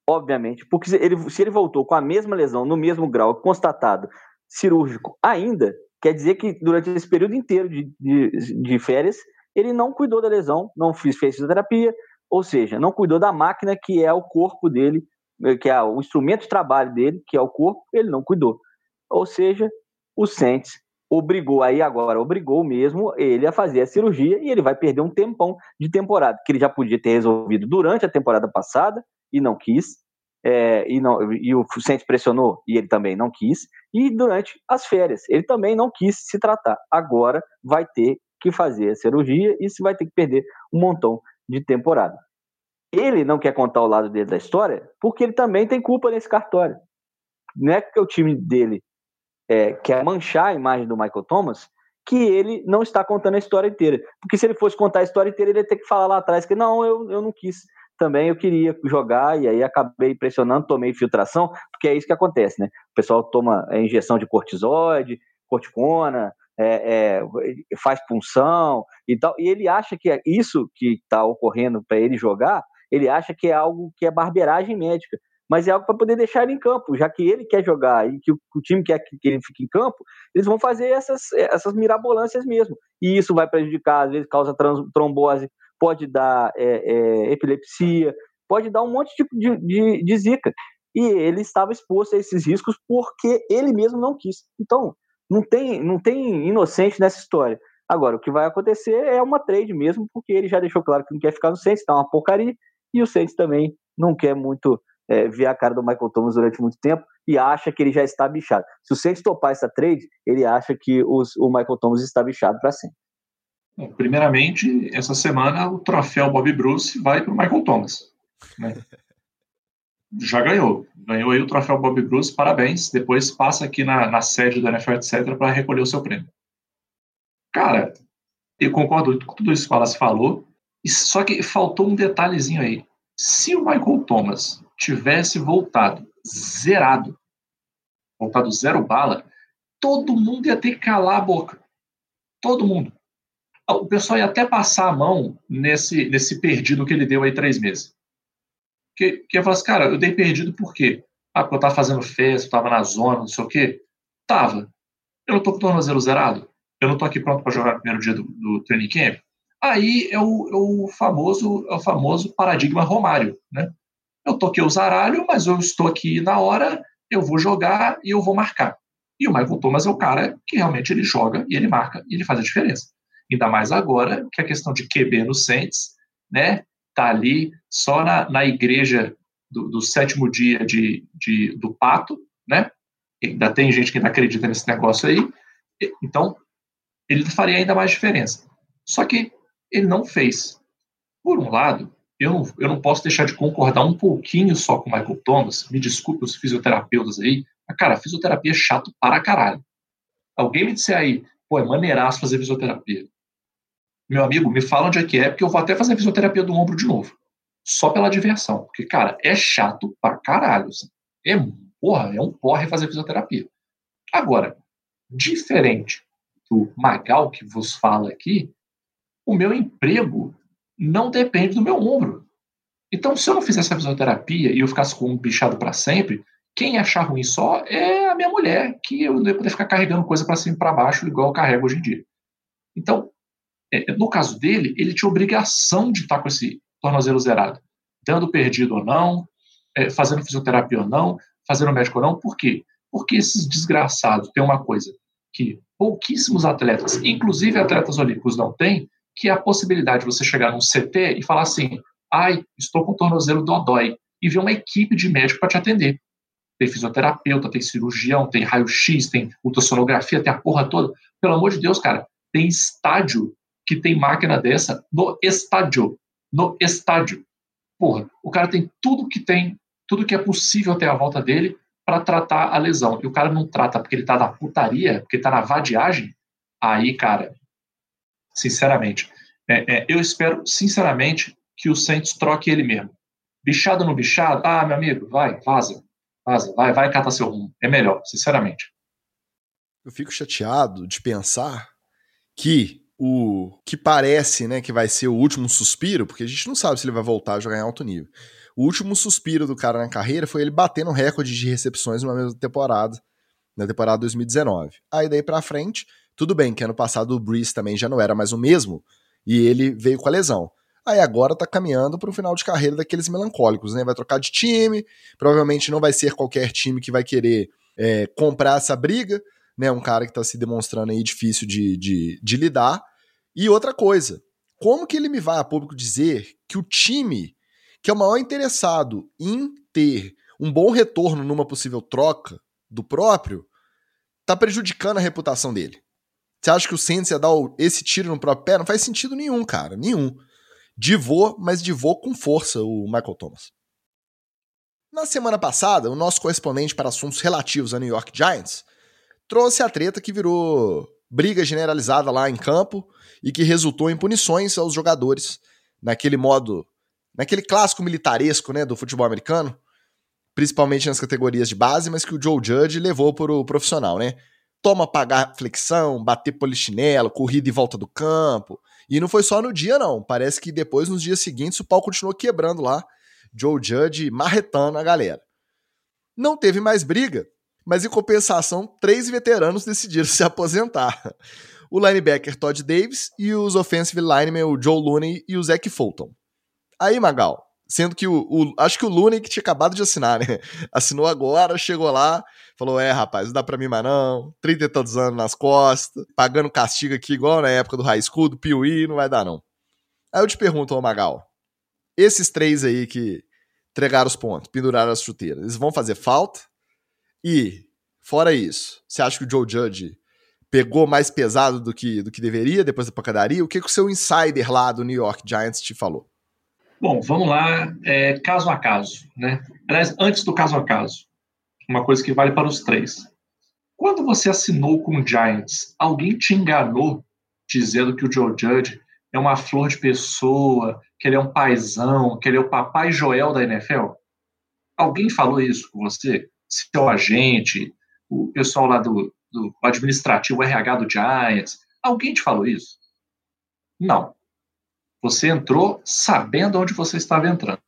Obviamente, porque se ele, se ele voltou com a mesma lesão, no mesmo grau, constatado, cirúrgico ainda, quer dizer que durante esse período inteiro de, de, de férias, ele não cuidou da lesão, não fez, fez fisioterapia, ou seja, não cuidou da máquina que é o corpo dele, que é o instrumento de trabalho dele, que é o corpo, ele não cuidou. Ou seja, o Saints obrigou aí agora, obrigou mesmo ele a fazer a cirurgia e ele vai perder um tempão de temporada, que ele já podia ter resolvido durante a temporada passada e não quis, é, e, não, e o Saints pressionou e ele também não quis, e durante as férias ele também não quis se tratar. Agora vai ter que fazer a cirurgia e se vai ter que perder um montão de temporada. Ele não quer contar o lado dele da história porque ele também tem culpa nesse cartório. Não é que o time dele é, quer manchar a imagem do Michael Thomas, que ele não está contando a história inteira. Porque se ele fosse contar a história inteira, ele ia ter que falar lá atrás que não, eu, eu não quis. Também eu queria jogar e aí acabei pressionando, tomei infiltração, porque é isso que acontece, né? O pessoal toma a injeção de cortisóide, corticona, é, é, faz punção e tal, e ele acha que é isso que está ocorrendo para ele jogar, ele acha que é algo que é barbeiragem médica mas é algo para poder deixar ele em campo, já que ele quer jogar e que o, o time quer que, que, ele fique em campo, eles vão fazer essas, essas mirabolâncias mesmo. E isso vai prejudicar, às vezes causa trans, trombose, pode dar é, é, epilepsia, pode dar um monte de, de, de zica. E ele estava exposto a esses riscos porque ele mesmo não quis. Então, não tem, não tem inocente nessa história. Agora, o que vai acontecer é uma trade mesmo, porque ele já deixou claro que não quer ficar no Saints, tá uma porcaria, e o Saints também não quer muito é, ver a cara do Michael Thomas durante muito tempo e acha que ele já está bichado. Se o Saints topar essa trade, ele acha que os, o Michael Thomas está bichado para sempre. Primeiramente, essa semana o troféu Bob Bruce vai para o Michael Thomas. Né? já ganhou. Ganhou aí o troféu Bob Bruce, parabéns. Depois passa aqui na, na sede do NFL, etc., para recolher o seu prêmio. Cara, eu concordo com tudo isso que o Wallace falou, só que faltou um detalhezinho aí. Se o Michael Thomas tivesse voltado zerado, voltado zero bala, todo mundo ia ter que calar a boca. Todo mundo. O pessoal ia até passar a mão nesse, nesse perdido que ele deu aí três meses. Que, que eu falo assim, cara, eu dei perdido por quê? Ah, porque eu tava fazendo festa, eu tava na zona, não sei o quê. Tava. Eu não tô com o tornozelo zerado. Eu não tô aqui pronto para jogar no primeiro dia do, do training camp. Aí é o, é o famoso é o famoso paradigma Romário, né? Eu toquei o zaralho, mas eu estou aqui na hora, eu vou jogar e eu vou marcar. E o Michael Thomas é o cara que realmente ele joga e ele marca e ele faz a diferença. Ainda mais agora que a questão de QB no Saints, né, tá ali só na, na igreja do, do sétimo dia de, de, do pato, né? Ainda tem gente que ainda acredita nesse negócio aí. Então, ele faria ainda mais diferença. Só que ele não fez. Por um lado, eu não, eu não posso deixar de concordar um pouquinho só com o Michael Thomas. Me desculpe os fisioterapeutas aí. Mas, cara, fisioterapia é chato para caralho. Alguém me disser aí, pô, é maneiraço fazer fisioterapia. Meu amigo, me fala onde é que é, porque eu vou até fazer fisioterapia do ombro de novo. Só pela diversão. Porque, cara, é chato pra caralho. É, porra, é um porre fazer fisioterapia. Agora, diferente do Magal que vos fala aqui, o meu emprego não depende do meu ombro. Então, se eu não fizesse a fisioterapia e eu ficasse com um bichado para sempre, quem achar ruim só é a minha mulher, que eu não ia poder ficar carregando coisa para cima e para baixo, igual eu carrego hoje em dia. Então, é, no caso dele, ele tinha obrigação de estar com esse tornozelo zerado, dando perdido ou não, é, fazendo fisioterapia ou não, fazendo médico ou não. Por quê? Porque esses desgraçados têm uma coisa que pouquíssimos atletas, inclusive atletas olímpicos, não têm, que é a possibilidade de você chegar num CT e falar assim: ai, estou com o tornozelo dodói, e ver uma equipe de médico para te atender. Tem fisioterapeuta, tem cirurgião, tem raio-x, tem ultrassonografia, tem a porra toda. Pelo amor de Deus, cara, tem estádio que tem máquina dessa no estádio. No estádio. Porra, o cara tem tudo que tem, tudo que é possível ter à volta dele para tratar a lesão. E o cara não trata porque ele tá na putaria, porque tá na vadiagem. Aí, cara, sinceramente, é, é, eu espero, sinceramente, que o Saints troque ele mesmo. Bichado no bichado, ah, meu amigo, vai, vaza. Vaza, vai, vai catar seu rumo. É melhor, sinceramente. Eu fico chateado de pensar que o que parece, né, que vai ser o último suspiro, porque a gente não sabe se ele vai voltar a jogar em alto nível. O último suspiro do cara na carreira foi ele batendo recorde de recepções numa mesma temporada, na temporada 2019. Aí daí para frente, tudo bem que ano passado o Breeze também já não era mais o mesmo e ele veio com a lesão. Aí agora tá caminhando para final de carreira daqueles melancólicos, né? Vai trocar de time, provavelmente não vai ser qualquer time que vai querer é, comprar essa briga, né? Um cara que tá se demonstrando aí difícil de, de, de lidar. E outra coisa, como que ele me vai a público dizer que o time que é o maior interessado em ter um bom retorno numa possível troca do próprio, tá prejudicando a reputação dele? Você acha que o Saints ia dar esse tiro no próprio pé? Não faz sentido nenhum, cara. Nenhum. Divô, mas divô com força o Michael Thomas. Na semana passada, o nosso correspondente para assuntos relativos a New York Giants trouxe a treta que virou briga generalizada lá em campo e que resultou em punições aos jogadores naquele modo, naquele clássico militaresco né, do futebol americano, principalmente nas categorias de base, mas que o Joe Judge levou para o profissional, né? toma pagar flexão, bater polichinelo, corrida em volta do campo. E não foi só no dia, não. Parece que depois, nos dias seguintes, o pau continuou quebrando lá. Joe Judge marretando a galera. Não teve mais briga, mas em compensação, três veteranos decidiram se aposentar. O linebacker Todd Davis e os offensive linemen o Joe Looney e o Zach Fulton. Aí, Magal, sendo que o, o, acho que o Looney que tinha acabado de assinar, né? Assinou agora, chegou lá, Falou, é, rapaz, não dá pra mim mais não. 30 e tantos anos nas costas, pagando castigo aqui igual na época do high school, do Piuí, não vai dar não. Aí eu te pergunto, ô Magal, esses três aí que entregaram os pontos, penduraram as chuteiras, eles vão fazer falta? E, fora isso, você acha que o Joe Judge pegou mais pesado do que, do que deveria depois da pancadaria? O que, que o seu insider lá do New York Giants te falou? Bom, vamos lá, é, caso a caso, né? Aliás, antes do caso a caso, uma coisa que vale para os três. Quando você assinou com o Giants, alguém te enganou dizendo que o Joe Judge é uma flor de pessoa, que ele é um paizão, que ele é o papai Joel da NFL? Alguém falou isso com você? Seu agente, o pessoal lá do, do administrativo, RH do Giants, alguém te falou isso? Não. Você entrou sabendo onde você estava entrando.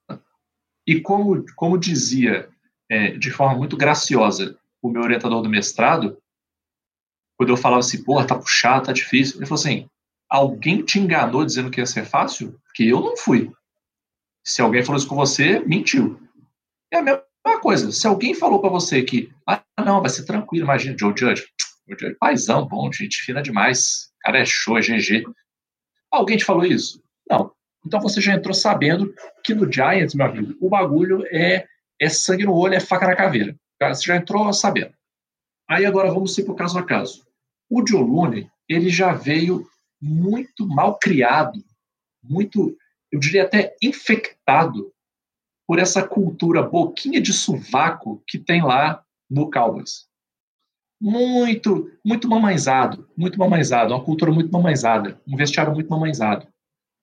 E como, como dizia é, de forma muito graciosa o meu orientador do mestrado, quando eu falava assim, porra, tá puxado, tá difícil, ele falou assim, alguém te enganou dizendo que ia ser fácil? Porque eu não fui. Se alguém falou isso com você, mentiu. É a mesma coisa. Se alguém falou para você que, ah, não, vai ser tranquilo, imagina, Joe Judge, Joe Judge, paizão, bom, gente fina demais, cara é show, é GG. Alguém te falou isso? Não. Então você já entrou sabendo que no Giants, meu amigo, o bagulho é é sangue no olho, é faca na caveira. Você já entrou sabendo. Aí agora vamos ir o caso a caso. O Joe Looney, ele já veio muito mal criado, muito eu diria até infectado por essa cultura boquinha de sovaco que tem lá no Cowboys. Muito, muito mamãezado, muito mamãezado, uma cultura muito mamãezada, um vestiário muito mamãezado.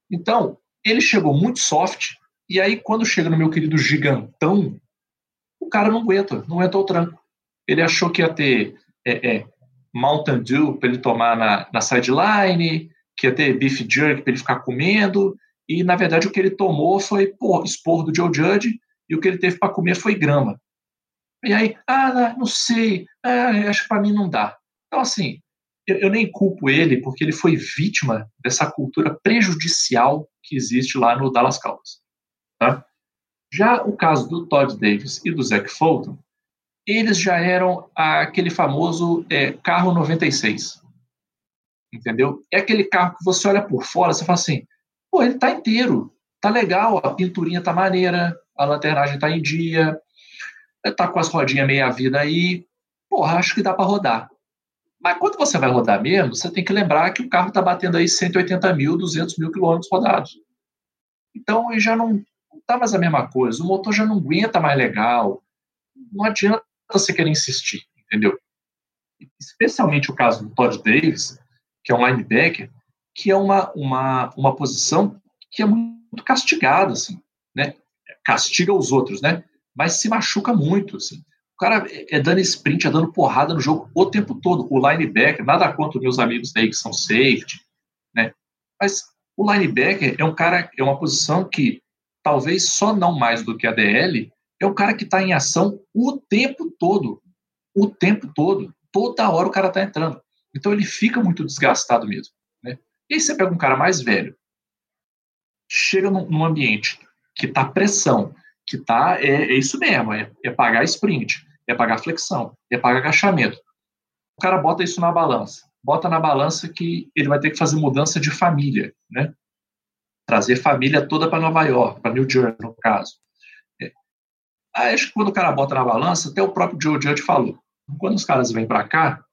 Então, ele chegou muito soft, e aí quando chega no meu querido gigantão, o cara não aguenta, não aguenta o tranco. Ele achou que ia ter é, é, Mountain Dew para ele tomar na, na sideline, que ia ter beef jerky para ele ficar comendo, e na verdade o que ele tomou foi expor do Joe Judge, e o que ele teve para comer foi grama. E aí, ah, não sei, ah, acho que para mim não dá. Então, assim, eu, eu, nem culpo ele, porque ele foi vítima dessa cultura prejudicial que existe lá no Dallas Cowboys. Tá? Já o caso do Todd Davis e do Zach Fulton, eles já eram aquele famoso é, carro 96. Entendeu? É aquele carro que você olha por fora, você fala assim, pô, ele tá inteiro, tá legal, a pinturinha tá maneira, a lanternagem tá em dia, tá com as rodinhas meia vida aí, porra, acho que dá para rodar. Mas quando você vai rodar mesmo, você tem que lembrar que o carro está batendo aí 180 mil, 200 mil quilômetros rodados. Então, já não está mais a mesma coisa. O motor já não aguenta mais legal. Não adianta você querer insistir, entendeu? Especialmente o caso do Todd Davis, que é um linebacker, que é uma, uma, uma posição que é muito castigada, assim, né? Castiga os outros, né? Mas se machuca muito, assim. O cara é dando sprint, é dando porrada no jogo o tempo todo. O linebacker, nada contra meus amigos aí que são safety, né? Mas o linebacker é um cara, é uma posição que talvez só não mais do que a DL, é o cara que está em ação o tempo todo. O tempo todo. Toda hora o cara está entrando. Então ele fica muito desgastado mesmo. E aí você pega um cara mais velho, chega num, num ambiente que está pressão, que tá, é, é isso mesmo, é, é pagar sprint, é pagar flexão, é pagar agachamento. O cara bota isso na balança. Bota na balança que ele vai ter que fazer mudança de família, né? Trazer família toda para Nova York, para New Jersey, no caso. É. Acho que quando o cara bota na balança, até o próprio Joe Judge falou. Quando os caras vêm para cá,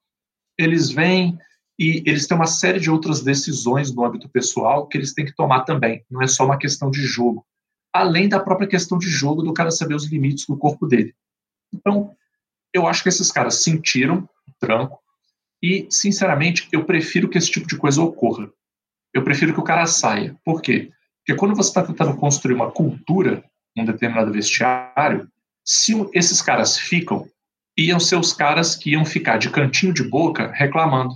eles vêm e eles têm uma série de outras decisões no âmbito pessoal que eles têm que tomar também. Não é só uma questão de jogo. Além da própria questão de jogo, do cara saber os limites do corpo dele. Então, eu acho que esses caras sentiram o tranco e, sinceramente, eu prefiro que esse tipo de coisa ocorra. Eu prefiro que o cara saia. Por quê? Porque quando você está tentando construir uma cultura num determinado vestiário, se esses caras ficam, iam ser os caras que iam ficar de cantinho de boca reclamando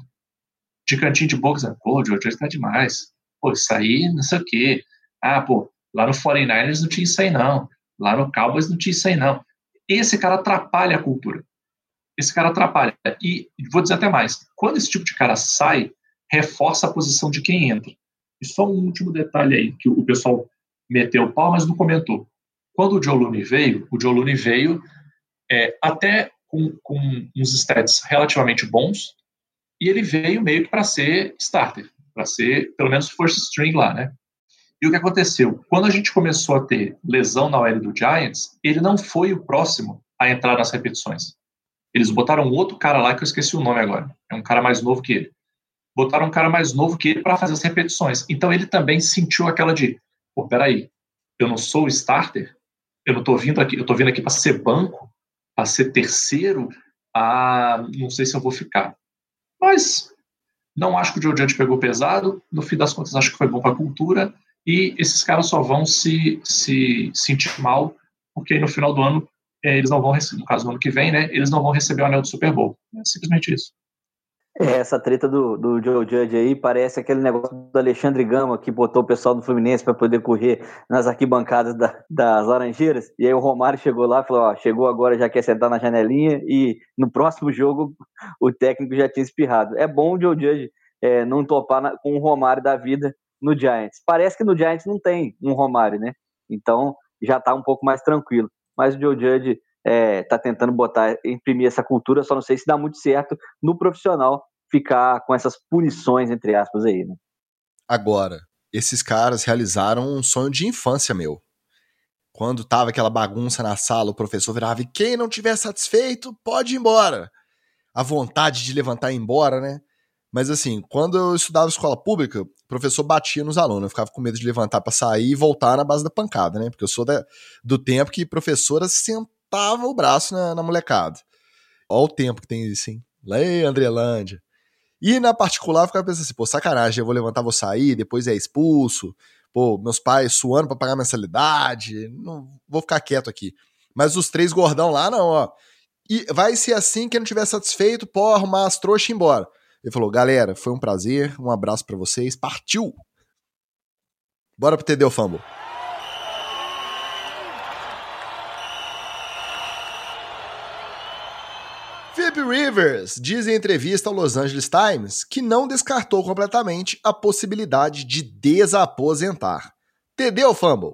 de cantinho de dizendo, pô, o George está demais. Pô, isso aí, não sei o quê. Ah, pô, lá no 49ers não tinha isso aí, não. Lá no Cowboys não tinha isso aí, não. Esse cara atrapalha a cultura. Esse cara atrapalha. E vou dizer até mais: quando esse tipo de cara sai, reforça a posição de quem entra. E só um último detalhe aí, que o pessoal meteu o pau, mas não comentou. Quando o Joe Looney veio, o Joe Looney veio é, até com, com uns stats relativamente bons, e ele veio meio que para ser starter, para ser pelo menos first string lá, né? E o que aconteceu? Quando a gente começou a ter lesão na OL do Giants, ele não foi o próximo a entrar nas repetições. Eles botaram outro cara lá que eu esqueci o nome agora. É um cara mais novo que ele. Botaram um cara mais novo que ele para fazer as repetições. Então ele também sentiu aquela de, pô, peraí, eu não sou o starter, eu não tô vindo aqui, eu tô vindo aqui para ser banco, para ser terceiro, ah, não sei se eu vou ficar. Mas não acho que o Joe Judge pegou pesado. No fim das contas, acho que foi bom para a cultura. E esses caras só vão se, se sentir mal, porque no final do ano, é, eles não vão receber, no caso do ano que vem, né? Eles não vão receber o anel do Super Bowl. É simplesmente isso. É, essa treta do, do Joe Judge aí parece aquele negócio do Alexandre Gama que botou o pessoal do Fluminense para poder correr nas arquibancadas da, das Laranjeiras. E aí o Romário chegou lá e falou: Ó, chegou agora, já quer sentar na janelinha. E no próximo jogo o técnico já tinha espirrado. É bom o Joe Judge é, não topar na, com o Romário da vida no Giants. Parece que no Giants não tem um Romário, né? Então já está um pouco mais tranquilo. Mas o Joe Judge é, tá tentando botar, imprimir essa cultura, só não sei se dá muito certo no profissional ficar com essas punições, entre aspas, aí, né? Agora, esses caras realizaram um sonho de infância meu. Quando tava aquela bagunça na sala, o professor virava e quem não tiver satisfeito, pode ir embora. A vontade de levantar e ir embora, né? Mas assim, quando eu estudava escola pública, o professor batia nos alunos. Eu ficava com medo de levantar para sair e voltar na base da pancada, né? Porque eu sou da, do tempo que professora sentava o braço na, na molecada. Olha o tempo que tem isso, hein? Lá em Andrelândia. E na particular, eu ficava pensando assim, pô, sacanagem, eu vou levantar, vou sair, depois é expulso. Pô, meus pais suando para pagar mensalidade. Não vou ficar quieto aqui. Mas os três gordão lá, não, ó. E vai ser assim que não tiver satisfeito, pô, arrumar as trouxas e ir embora. Ele falou: galera, foi um prazer, um abraço para vocês, partiu! Bora pro TD Fumble. Rivers diz em entrevista ao Los Angeles Times que não descartou completamente a possibilidade de desaposentar. TD ou Fumble?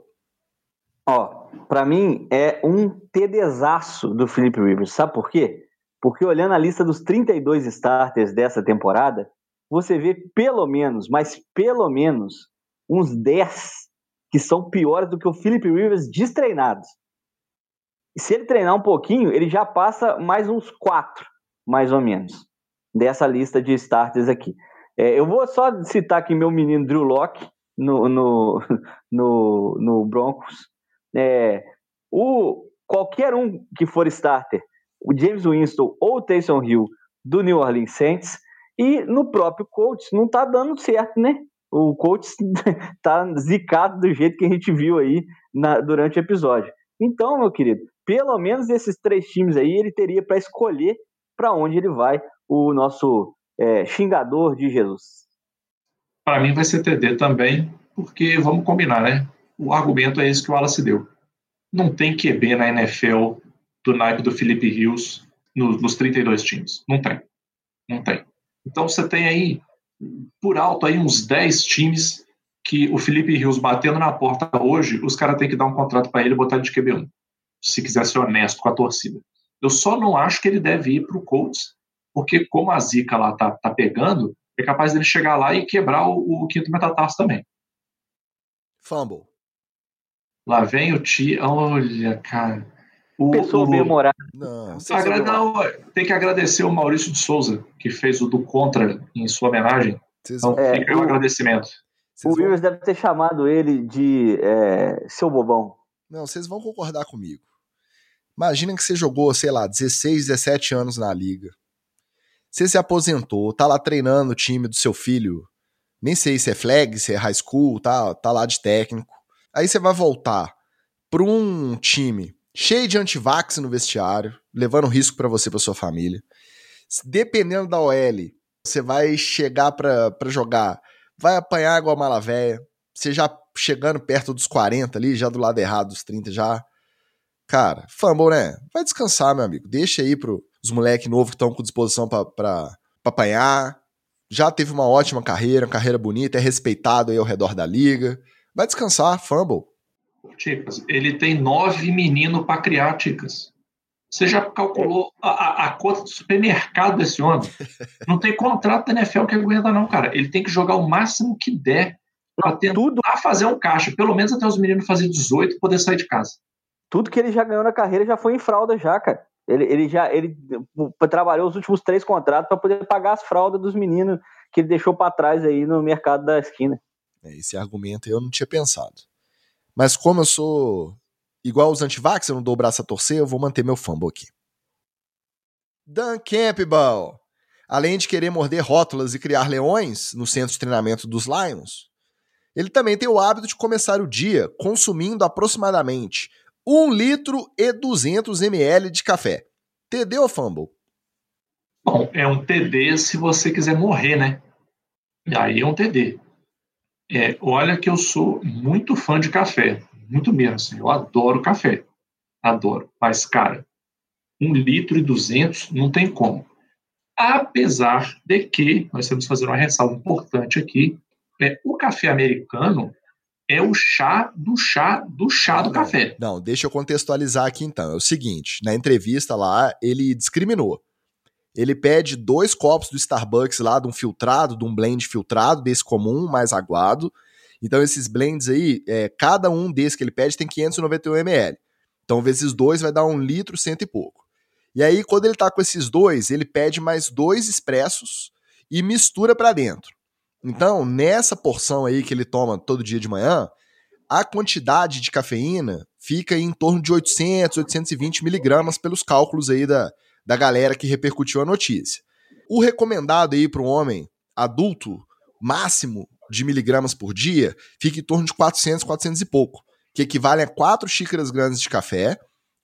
Ó, para mim é um TDzaço do Philip Rivers. Sabe por quê? Porque olhando a lista dos 32 starters dessa temporada, você vê pelo menos, mas pelo menos, uns 10 que são piores do que o Philip Rivers destreinados. E se ele treinar um pouquinho, ele já passa mais uns 4, mais ou menos, dessa lista de starters aqui. É, eu vou só citar aqui meu menino Drew Locke no, no, no, no Broncos. É, o, qualquer um que for starter o James Winston ou o Taysom Hill do New Orleans Saints. E no próprio Colts não tá dando certo, né? O Colts tá zicado do jeito que a gente viu aí na, durante o episódio. Então, meu querido, pelo menos esses três times aí ele teria para escolher para onde ele vai, o nosso é, xingador de Jesus. Para mim vai ser TD também, porque vamos combinar, né? O argumento é esse que o Wallace deu. Não tem QB na NFL do naipe do Felipe Rios no, nos 32 times. Não tem. Não tem. Então você tem aí, por alto, aí uns 10 times que o Felipe Rios batendo na porta hoje, os caras têm que dar um contrato para ele e botar ele de QB1. Se quiser ser honesto com a torcida. Eu só não acho que ele deve ir para o Colts, porque como a zica lá tá, tá pegando, é capaz dele chegar lá e quebrar o, o quinto metatarso também. Fumble. Lá vem o Ti. Olha, cara. O, Pessoa o, memorável. Não, não, tem que agradecer o Maurício de Souza, que fez o do Contra em sua homenagem. então, é, fica o, um agradecimento. O Williams vão... deve ter chamado ele de é, seu bobão. Não, vocês vão concordar comigo. Imagina que você jogou, sei lá, 16, 17 anos na liga. Você se aposentou, tá lá treinando o time do seu filho. Nem sei se é flag, se é high school, tá, tá lá de técnico. Aí você vai voltar para um time cheio de antivax no vestiário, levando risco para você e para sua família. Dependendo da OL, você vai chegar para jogar, vai apanhar igual a mala véia, você já chegando perto dos 40 ali, já do lado errado dos 30 já. Cara, fumble, né? Vai descansar, meu amigo. Deixa aí pros moleques novos que estão com disposição para apanhar. Já teve uma ótima carreira, uma carreira bonita, é respeitado aí ao redor da liga. Vai descansar, fumble. Ticas. Ele tem nove meninos para criar, Ticas. Você já calculou a, a, a, conta do supermercado desse homem? Não tem contrato da NFL que aguenta, não, cara. Ele tem que jogar o máximo que der para tentar Tudo. fazer um caixa. Pelo menos até os meninos fazer 18 e poder sair de casa. Tudo que ele já ganhou na carreira já foi em fralda, já, cara. Ele, ele já ele trabalhou os últimos três contratos para poder pagar as fraldas dos meninos que ele deixou para trás aí no mercado da esquina. É, esse argumento eu não tinha pensado. Mas como eu sou igual os antivax, eu não dou o braço a torcer, eu vou manter meu fumble aqui. Dan Campbell. Além de querer morder rótulas e criar leões no centro de treinamento dos Lions, ele também tem o hábito de começar o dia consumindo aproximadamente 1 litro e 200 ml de café. TD ou fumble? Bom, é um TD se você quiser morrer, né? E aí é um TD. É, olha que eu sou muito fã de café, muito mesmo. Assim, eu adoro café, adoro. Mas, cara, um litro e duzentos não tem como. Apesar de que, nós temos que fazer uma ressalva importante aqui, é, o café americano é o chá do chá do chá do café. Não, deixa eu contextualizar aqui então. É o seguinte, na entrevista lá, ele discriminou. Ele pede dois copos do Starbucks lá, de um filtrado, de um blend filtrado, desse comum, mais aguado. Então, esses blends aí, é, cada um desses que ele pede tem 591 ml. Então, vezes dois vai dar um litro, cento e pouco. E aí, quando ele tá com esses dois, ele pede mais dois expressos e mistura para dentro. Então, nessa porção aí que ele toma todo dia de manhã, a quantidade de cafeína fica em torno de 800, 820 miligramas pelos cálculos aí da, da galera que repercutiu a notícia. O recomendado aí para um homem adulto, máximo de miligramas por dia, fica em torno de 400, 400 e pouco, que equivale a 4 xícaras grandes de café,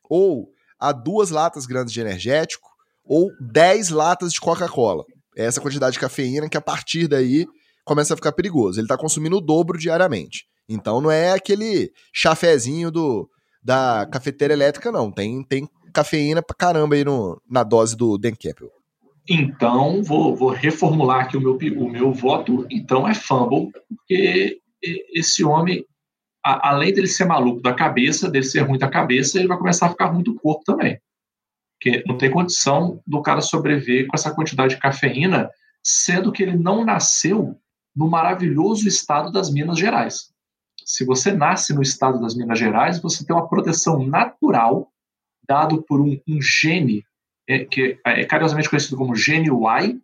ou a duas latas grandes de energético, ou 10 latas de Coca-Cola. Essa quantidade de cafeína que a partir daí começa a ficar perigoso. Ele está consumindo o dobro diariamente. Então não é aquele chafezinho do, da cafeteira elétrica, não. Tem, tem cafeína pra caramba aí no, na dose do Dan Campbell. Então, vou, vou reformular aqui o meu, o meu voto. Então é fumble, porque esse homem, a, além dele ser maluco da cabeça, dele ser ruim da cabeça, ele vai começar a ficar ruim do corpo também. Porque não tem condição do cara sobreviver com essa quantidade de cafeína, sendo que ele não nasceu no maravilhoso estado das Minas Gerais. Se você nasce no estado das Minas Gerais, você tem uma proteção natural dado por um, um gene é, que é, é carinhosamente conhecido como gene Y.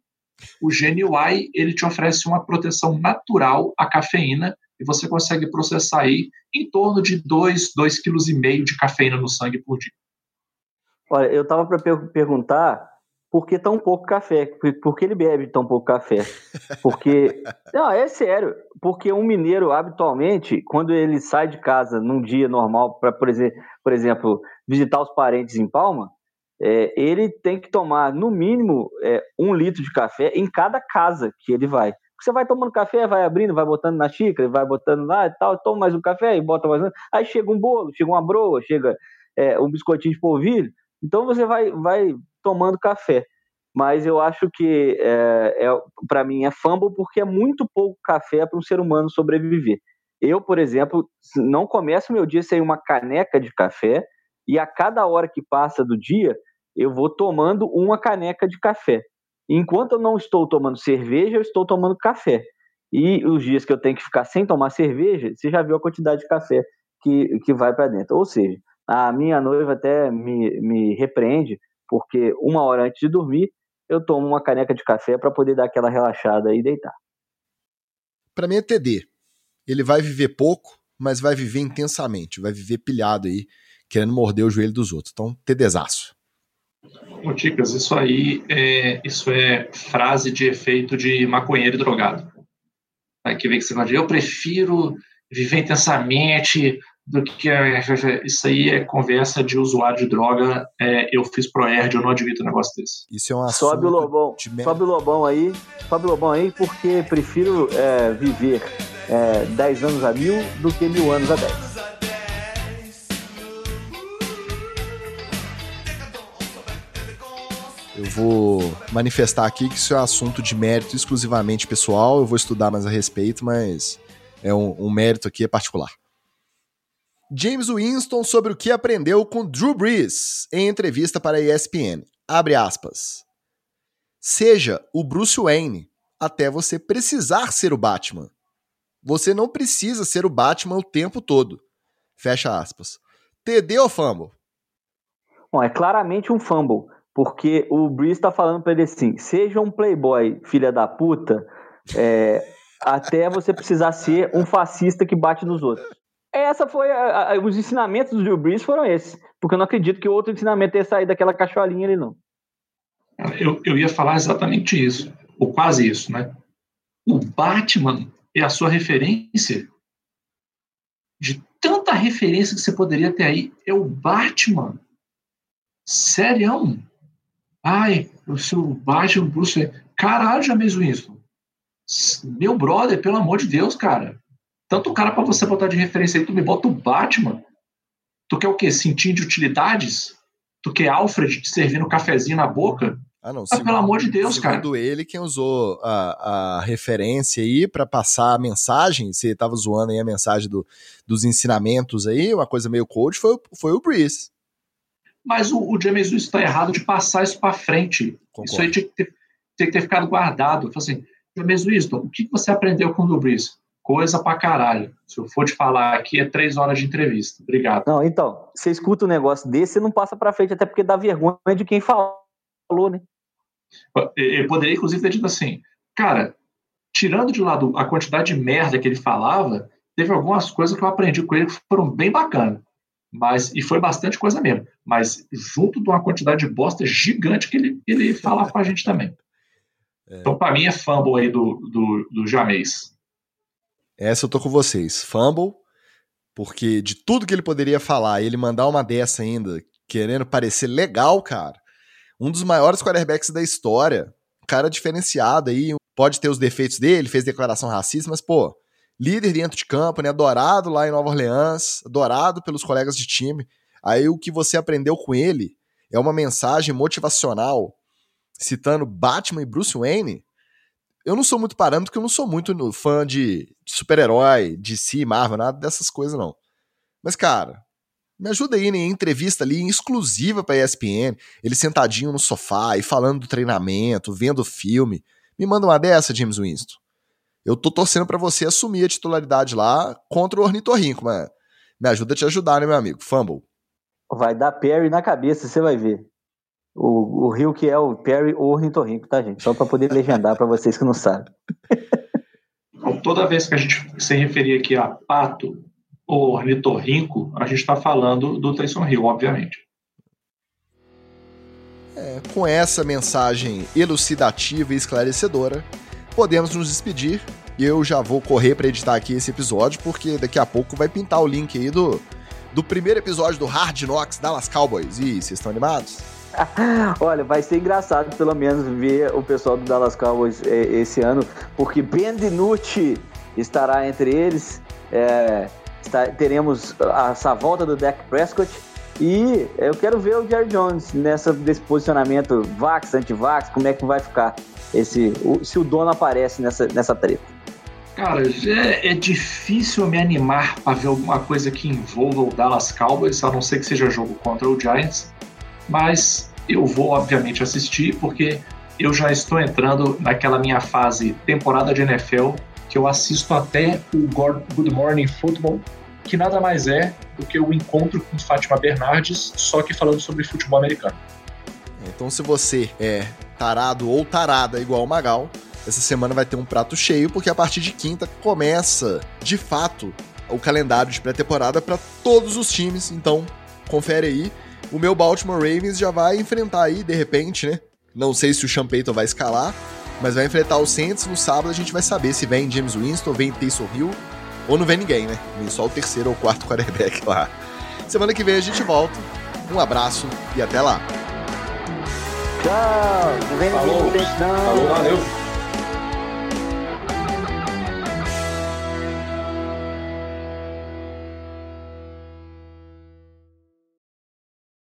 O gene Y ele te oferece uma proteção natural à cafeína e você consegue processar aí em torno de 2, 2,5 kg de cafeína no sangue por dia. Olha, eu estava para per perguntar por que tão pouco café? Por que ele bebe tão pouco café? Porque. Não, é sério. Porque um mineiro, habitualmente, quando ele sai de casa num dia normal para, por exemplo, por exemplo, visitar os parentes em Palma, é, ele tem que tomar, no mínimo, é, um litro de café em cada casa que ele vai. Você vai tomando café, vai abrindo, vai botando na xícara, vai botando lá e tal, toma mais um café e bota mais um. Aí chega um bolo, chega uma broa, chega é, um biscoitinho de polvilho. Então você vai, vai tomando café. Mas eu acho que, é, é para mim, é fumble porque é muito pouco café para um ser humano sobreviver. Eu, por exemplo, não começo meu dia sem uma caneca de café e a cada hora que passa do dia, eu vou tomando uma caneca de café. Enquanto eu não estou tomando cerveja, eu estou tomando café. E os dias que eu tenho que ficar sem tomar cerveja, você já viu a quantidade de café que, que vai para dentro. Ou seja, a minha noiva até me, me repreende, porque uma hora antes de dormir, eu tomo uma caneca de café para poder dar aquela relaxada e deitar. Para mim é TD. Ele vai viver pouco, mas vai viver intensamente, vai viver pilhado aí, querendo morder o joelho dos outros. Então, TDzaço. Ô, Ticas, isso aí é, isso é frase de efeito de maconheiro e drogado. Aí que vem que você fala, eu prefiro viver intensamente, do que isso aí é conversa de usuário de droga. É, eu fiz ProErd, eu não admito um negócio desse. Isso é um Sobe o Lobão, de... sobe o Lobão aí, sobe o Lobão aí, porque prefiro é, viver é, 10 anos a mil do que mil anos a 10. Eu vou manifestar aqui que isso é um assunto de mérito exclusivamente pessoal. Eu vou estudar mais a respeito, mas é um, um mérito aqui é particular. James Winston sobre o que aprendeu com Drew Brees em entrevista para a ESPN. Abre aspas. Seja o Bruce Wayne até você precisar ser o Batman. Você não precisa ser o Batman o tempo todo. Fecha aspas. TD ou fumble? Bom, é claramente um fumble, porque o Brees está falando para ele assim: seja um playboy filha da puta, é, até você precisar ser um fascista que bate nos outros. Essa foi a, a, os ensinamentos do Drew Brees foram esses, porque eu não acredito que outro ensinamento tenha saído daquela cacholinha ali não. Eu, eu ia falar exatamente isso, ou quase isso, né? O Batman é a sua referência de tanta referência que você poderia ter aí. É o Batman. Sério? Ai, o seu Batman, Bruce. Caralho, James Winston. Meu brother, pelo amor de Deus, cara. Tanto cara para você botar de referência aí, tu me bota o Batman. Tu quer o quê? Cintinho de utilidades? Tu quer Alfred te servindo um cafezinho na boca? Ah, não. Ah, segundo, pelo amor de Deus, segundo cara. Segundo ele, quem usou a, a referência aí para passar a mensagem, você tava zoando aí a mensagem do, dos ensinamentos aí, uma coisa meio coach, foi, foi o Breeze. Mas o, o James Wilson está errado de passar isso para frente. Concordo. Isso aí tinha que, ter, tinha que ter ficado guardado. Assim, James Winston, o que você aprendeu com o Breeze? Coisa pra caralho. Se eu for te falar aqui, é três horas de entrevista. Obrigado. Não, então, você escuta um negócio desse, você não passa pra frente, até porque dá vergonha de quem falou, né? Eu poderia, inclusive, ter dito assim: cara, tirando de lado a quantidade de merda que ele falava, teve algumas coisas que eu aprendi com ele que foram bem bacanas. Mas, e foi bastante coisa mesmo. Mas junto de uma quantidade de bosta gigante que ele, ele falava com a gente também. É. Então, para mim, é fumble aí do, do, do Jamês. Essa eu tô com vocês. Fumble, porque de tudo que ele poderia falar, ele mandar uma dessa ainda, querendo parecer legal, cara. Um dos maiores quarterbacks da história. Cara diferenciado aí. Pode ter os defeitos dele, fez declaração racista, mas, pô, líder dentro de campo, né? Adorado lá em Nova Orleans, adorado pelos colegas de time. Aí o que você aprendeu com ele é uma mensagem motivacional citando Batman e Bruce Wayne. Eu não sou muito parâmetro, porque eu não sou muito fã de, super-herói, de si, Marvel, nada dessas coisas não. Mas cara, me ajuda aí em entrevista ali exclusiva para ESPN, ele sentadinho no sofá e falando do treinamento, vendo filme. Me manda uma dessa, James Winston eu tô torcendo para você assumir a titularidade lá contra o Ornitorrinco, mas me ajuda a te ajudar, né, meu amigo? Fumble. Vai dar Perry na cabeça, você vai ver. O, o Rio que é o Perry ou Ornitorrinco, tá, gente? Só para poder legendar para vocês que não sabem. Toda vez que a gente se referir aqui a Pato ou Ornitorrinco, a gente está falando do Tyson Hill, obviamente. É, com essa mensagem elucidativa e esclarecedora, podemos nos despedir. Eu já vou correr para editar aqui esse episódio, porque daqui a pouco vai pintar o link aí do, do primeiro episódio do Hard Knocks Dallas Cowboys. E vocês estão animados? Olha, vai ser engraçado pelo menos ver o pessoal do Dallas Cowboys é, esse ano, porque Ben DiNucci estará entre eles. É, está, teremos essa volta do Dak Prescott e eu quero ver o Jerry Jones nessa, desse posicionamento vax, anti-vax, como é que vai ficar esse se o dono aparece nessa, nessa treta. Cara, é, é difícil me animar para ver alguma coisa que envolva o Dallas Cowboys, a não ser que seja jogo contra o Giants. Mas eu vou, obviamente, assistir, porque eu já estou entrando naquela minha fase temporada de NFL, que eu assisto até o Good Morning Football, que nada mais é do que o encontro com Fátima Bernardes, só que falando sobre futebol americano. Então, se você é tarado ou tarada igual o Magal, essa semana vai ter um prato cheio, porque a partir de quinta começa, de fato, o calendário de pré-temporada para todos os times. Então, confere aí. O meu Baltimore Ravens já vai enfrentar aí, de repente, né? Não sei se o Sean Payton vai escalar, mas vai enfrentar o Saints. No sábado a gente vai saber se vem James Winston, vem Taysom Hill, ou não vem ninguém, né? Vem só o terceiro ou quarto quarterback lá. Semana que vem a gente volta. Um abraço e até lá. Tchau. Não vem Falou. ninguém Falou, valeu.